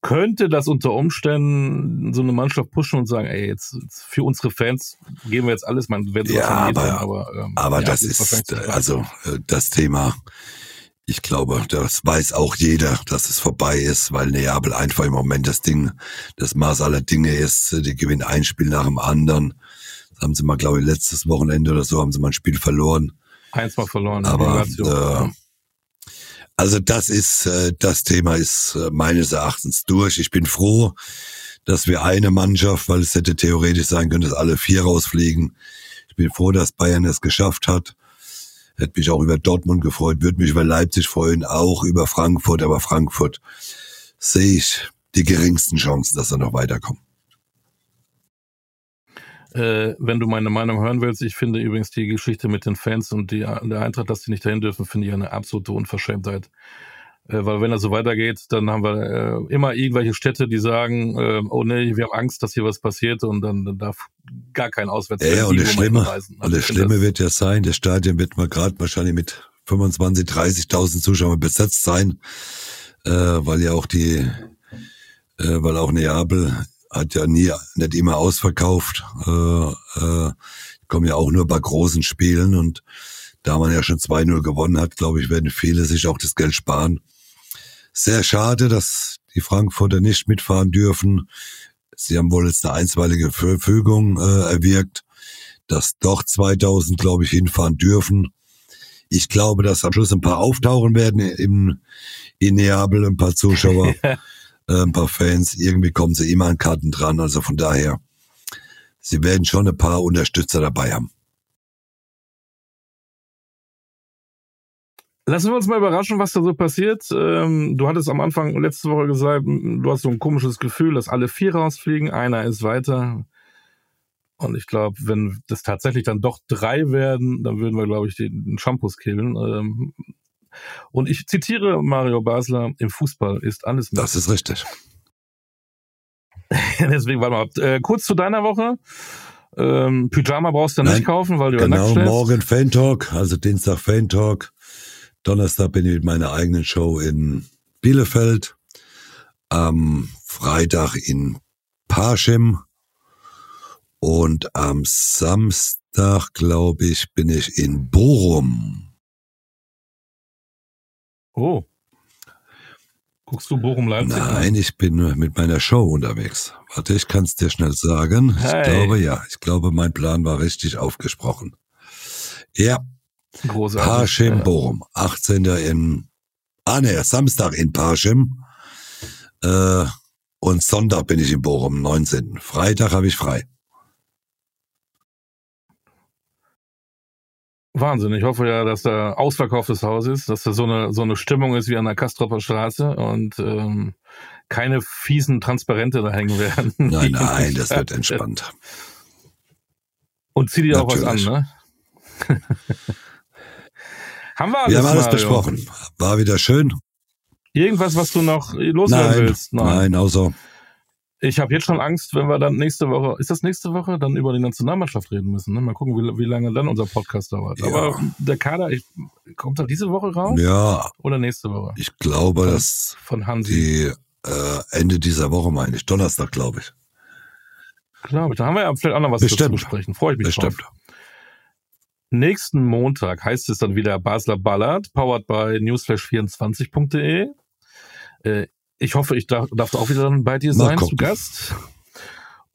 könnte das unter Umständen so eine Mannschaft pushen und sagen, ey, jetzt, jetzt für unsere Fans geben wir jetzt alles, man wird Ja, aber- aber, ähm, Aber ja, das ist, äh, also äh, das Thema, ich glaube, das weiß auch jeder, dass es vorbei ist, weil Neapel einfach im Moment das Ding, das Maß aller Dinge ist. Die gewinnen ein Spiel nach dem anderen. Das haben sie mal, glaube ich, letztes Wochenende oder so, haben sie mal ein Spiel verloren. Eins mal verloren. Aber äh, also das ist, äh, das Thema ist äh, meines Erachtens durch. Ich bin froh, dass wir eine Mannschaft, weil es hätte theoretisch sein können, dass alle vier rausfliegen. Ich bin froh, dass Bayern es geschafft hat. Hätte mich auch über Dortmund gefreut, würde mich über Leipzig freuen, auch über Frankfurt, aber Frankfurt sehe ich die geringsten Chancen, dass er noch weiterkommt. Äh, wenn du meine Meinung hören willst, ich finde übrigens die Geschichte mit den Fans und die, der Eintracht, dass die nicht dahin dürfen, finde ich eine absolute Unverschämtheit. Äh, weil wenn das so weitergeht, dann haben wir äh, immer irgendwelche Städte, die sagen, äh, oh nee, wir haben Angst, dass hier was passiert und dann, dann darf gar kein Auswärtsfan Ja, und das Schlimme, hinreisen. und Also das Schlimme wird ja sein, das Stadion wird mal gerade wahrscheinlich mit 25, 30.000 Zuschauern besetzt sein, äh, weil ja auch die, äh, weil auch Neapel hat ja nie, nicht immer ausverkauft, äh, äh, kommen ja auch nur bei großen Spielen und da man ja schon 2-0 gewonnen hat, glaube ich, werden viele sich auch das Geld sparen. Sehr schade, dass die Frankfurter nicht mitfahren dürfen. Sie haben wohl jetzt eine einstweilige Verfügung äh, erwirkt, dass doch 2000, glaube ich, hinfahren dürfen. Ich glaube, dass am Schluss ein paar auftauchen werden im, in Neapel, ein paar Zuschauer, äh, ein paar Fans. Irgendwie kommen sie immer an Karten dran. Also von daher, sie werden schon ein paar Unterstützer dabei haben. Lassen wir uns mal überraschen, was da so passiert. Ähm, du hattest am Anfang letzte Woche gesagt, du hast so ein komisches Gefühl, dass alle vier rausfliegen, einer ist weiter. Und ich glaube, wenn das tatsächlich dann doch drei werden, dann würden wir, glaube ich, den Shampoos killen. Ähm, und ich zitiere Mario Basler, im Fußball ist alles möglich. Das ist richtig. Deswegen, warte mal, ab. äh, kurz zu deiner Woche. Ähm, Pyjama brauchst du Nein, nicht kaufen, weil du ja nackt Genau, schläfst. morgen Fan Talk, also Dienstag Fan Talk. Donnerstag bin ich mit meiner eigenen Show in Bielefeld. Am Freitag in Parchim. Und am Samstag, glaube ich, bin ich in Bochum. Oh. Guckst du Bochum-Leipzig? Nein, ich bin mit meiner Show unterwegs. Warte, ich kann es dir schnell sagen. Hey. Ich glaube ja. Ich glaube, mein Plan war richtig aufgesprochen. Ja, Großartig. Parchim. Bochum. 18. in, ah ne, Samstag in Parchim. Äh, und Sonntag bin ich in Bochum, 19. Freitag habe ich frei. Wahnsinn. Ich hoffe ja, dass da ausverkauftes Haus ist, dass da so eine, so eine Stimmung ist wie an der Kastropper Straße und ähm, keine fiesen Transparente da hängen werden. Nein, nein, das wird entspannt. Und zieh dir auch was an, ne? haben wir alles, Wir haben alles Mario? besprochen. War wieder schön. Irgendwas, was du noch loswerden Nein, willst? nein, außer, Ich habe jetzt schon Angst, wenn wir dann nächste Woche, ist das nächste Woche, dann über die Nationalmannschaft reden müssen. Ne? Mal gucken, wie, wie lange dann unser Podcast dauert. Ja. Aber der Kader, ich, kommt er diese Woche raus ja, oder nächste Woche? ich glaube, dass Von Hansi. die äh, Ende dieser Woche, meine ich, Donnerstag, glaube ich. Glaube ich. Da haben wir ja vielleicht auch noch was dazu Bestimmt. besprechen. Freue ich mich Bestimmt. drauf. Nächsten Montag heißt es dann wieder Basler Ballard, powered by newsflash24.de. Äh, ich hoffe, ich darf, darf auch wieder bei dir sein, zu gucken. Gast.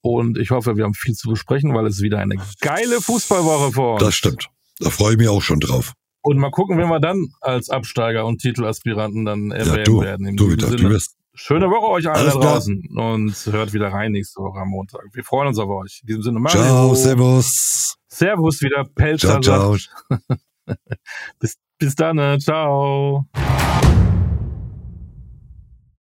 Und ich hoffe, wir haben viel zu besprechen, weil es wieder eine geile Fußballwoche vor uns. Das stimmt. Da freue ich mich auch schon drauf. Und mal gucken, wenn wir dann als Absteiger und Titelaspiranten dann Ja, erwähnt du, werden. Du wieder. Du wirst. schöne Woche euch alle da draußen und hört wieder rein nächste Woche am Montag. Wir freuen uns auf euch. In diesem Sinne, Mario. Ciao, servus. Servus wieder, Pelzer. Ciao, ciao. Bis, bis dann, ne? ciao.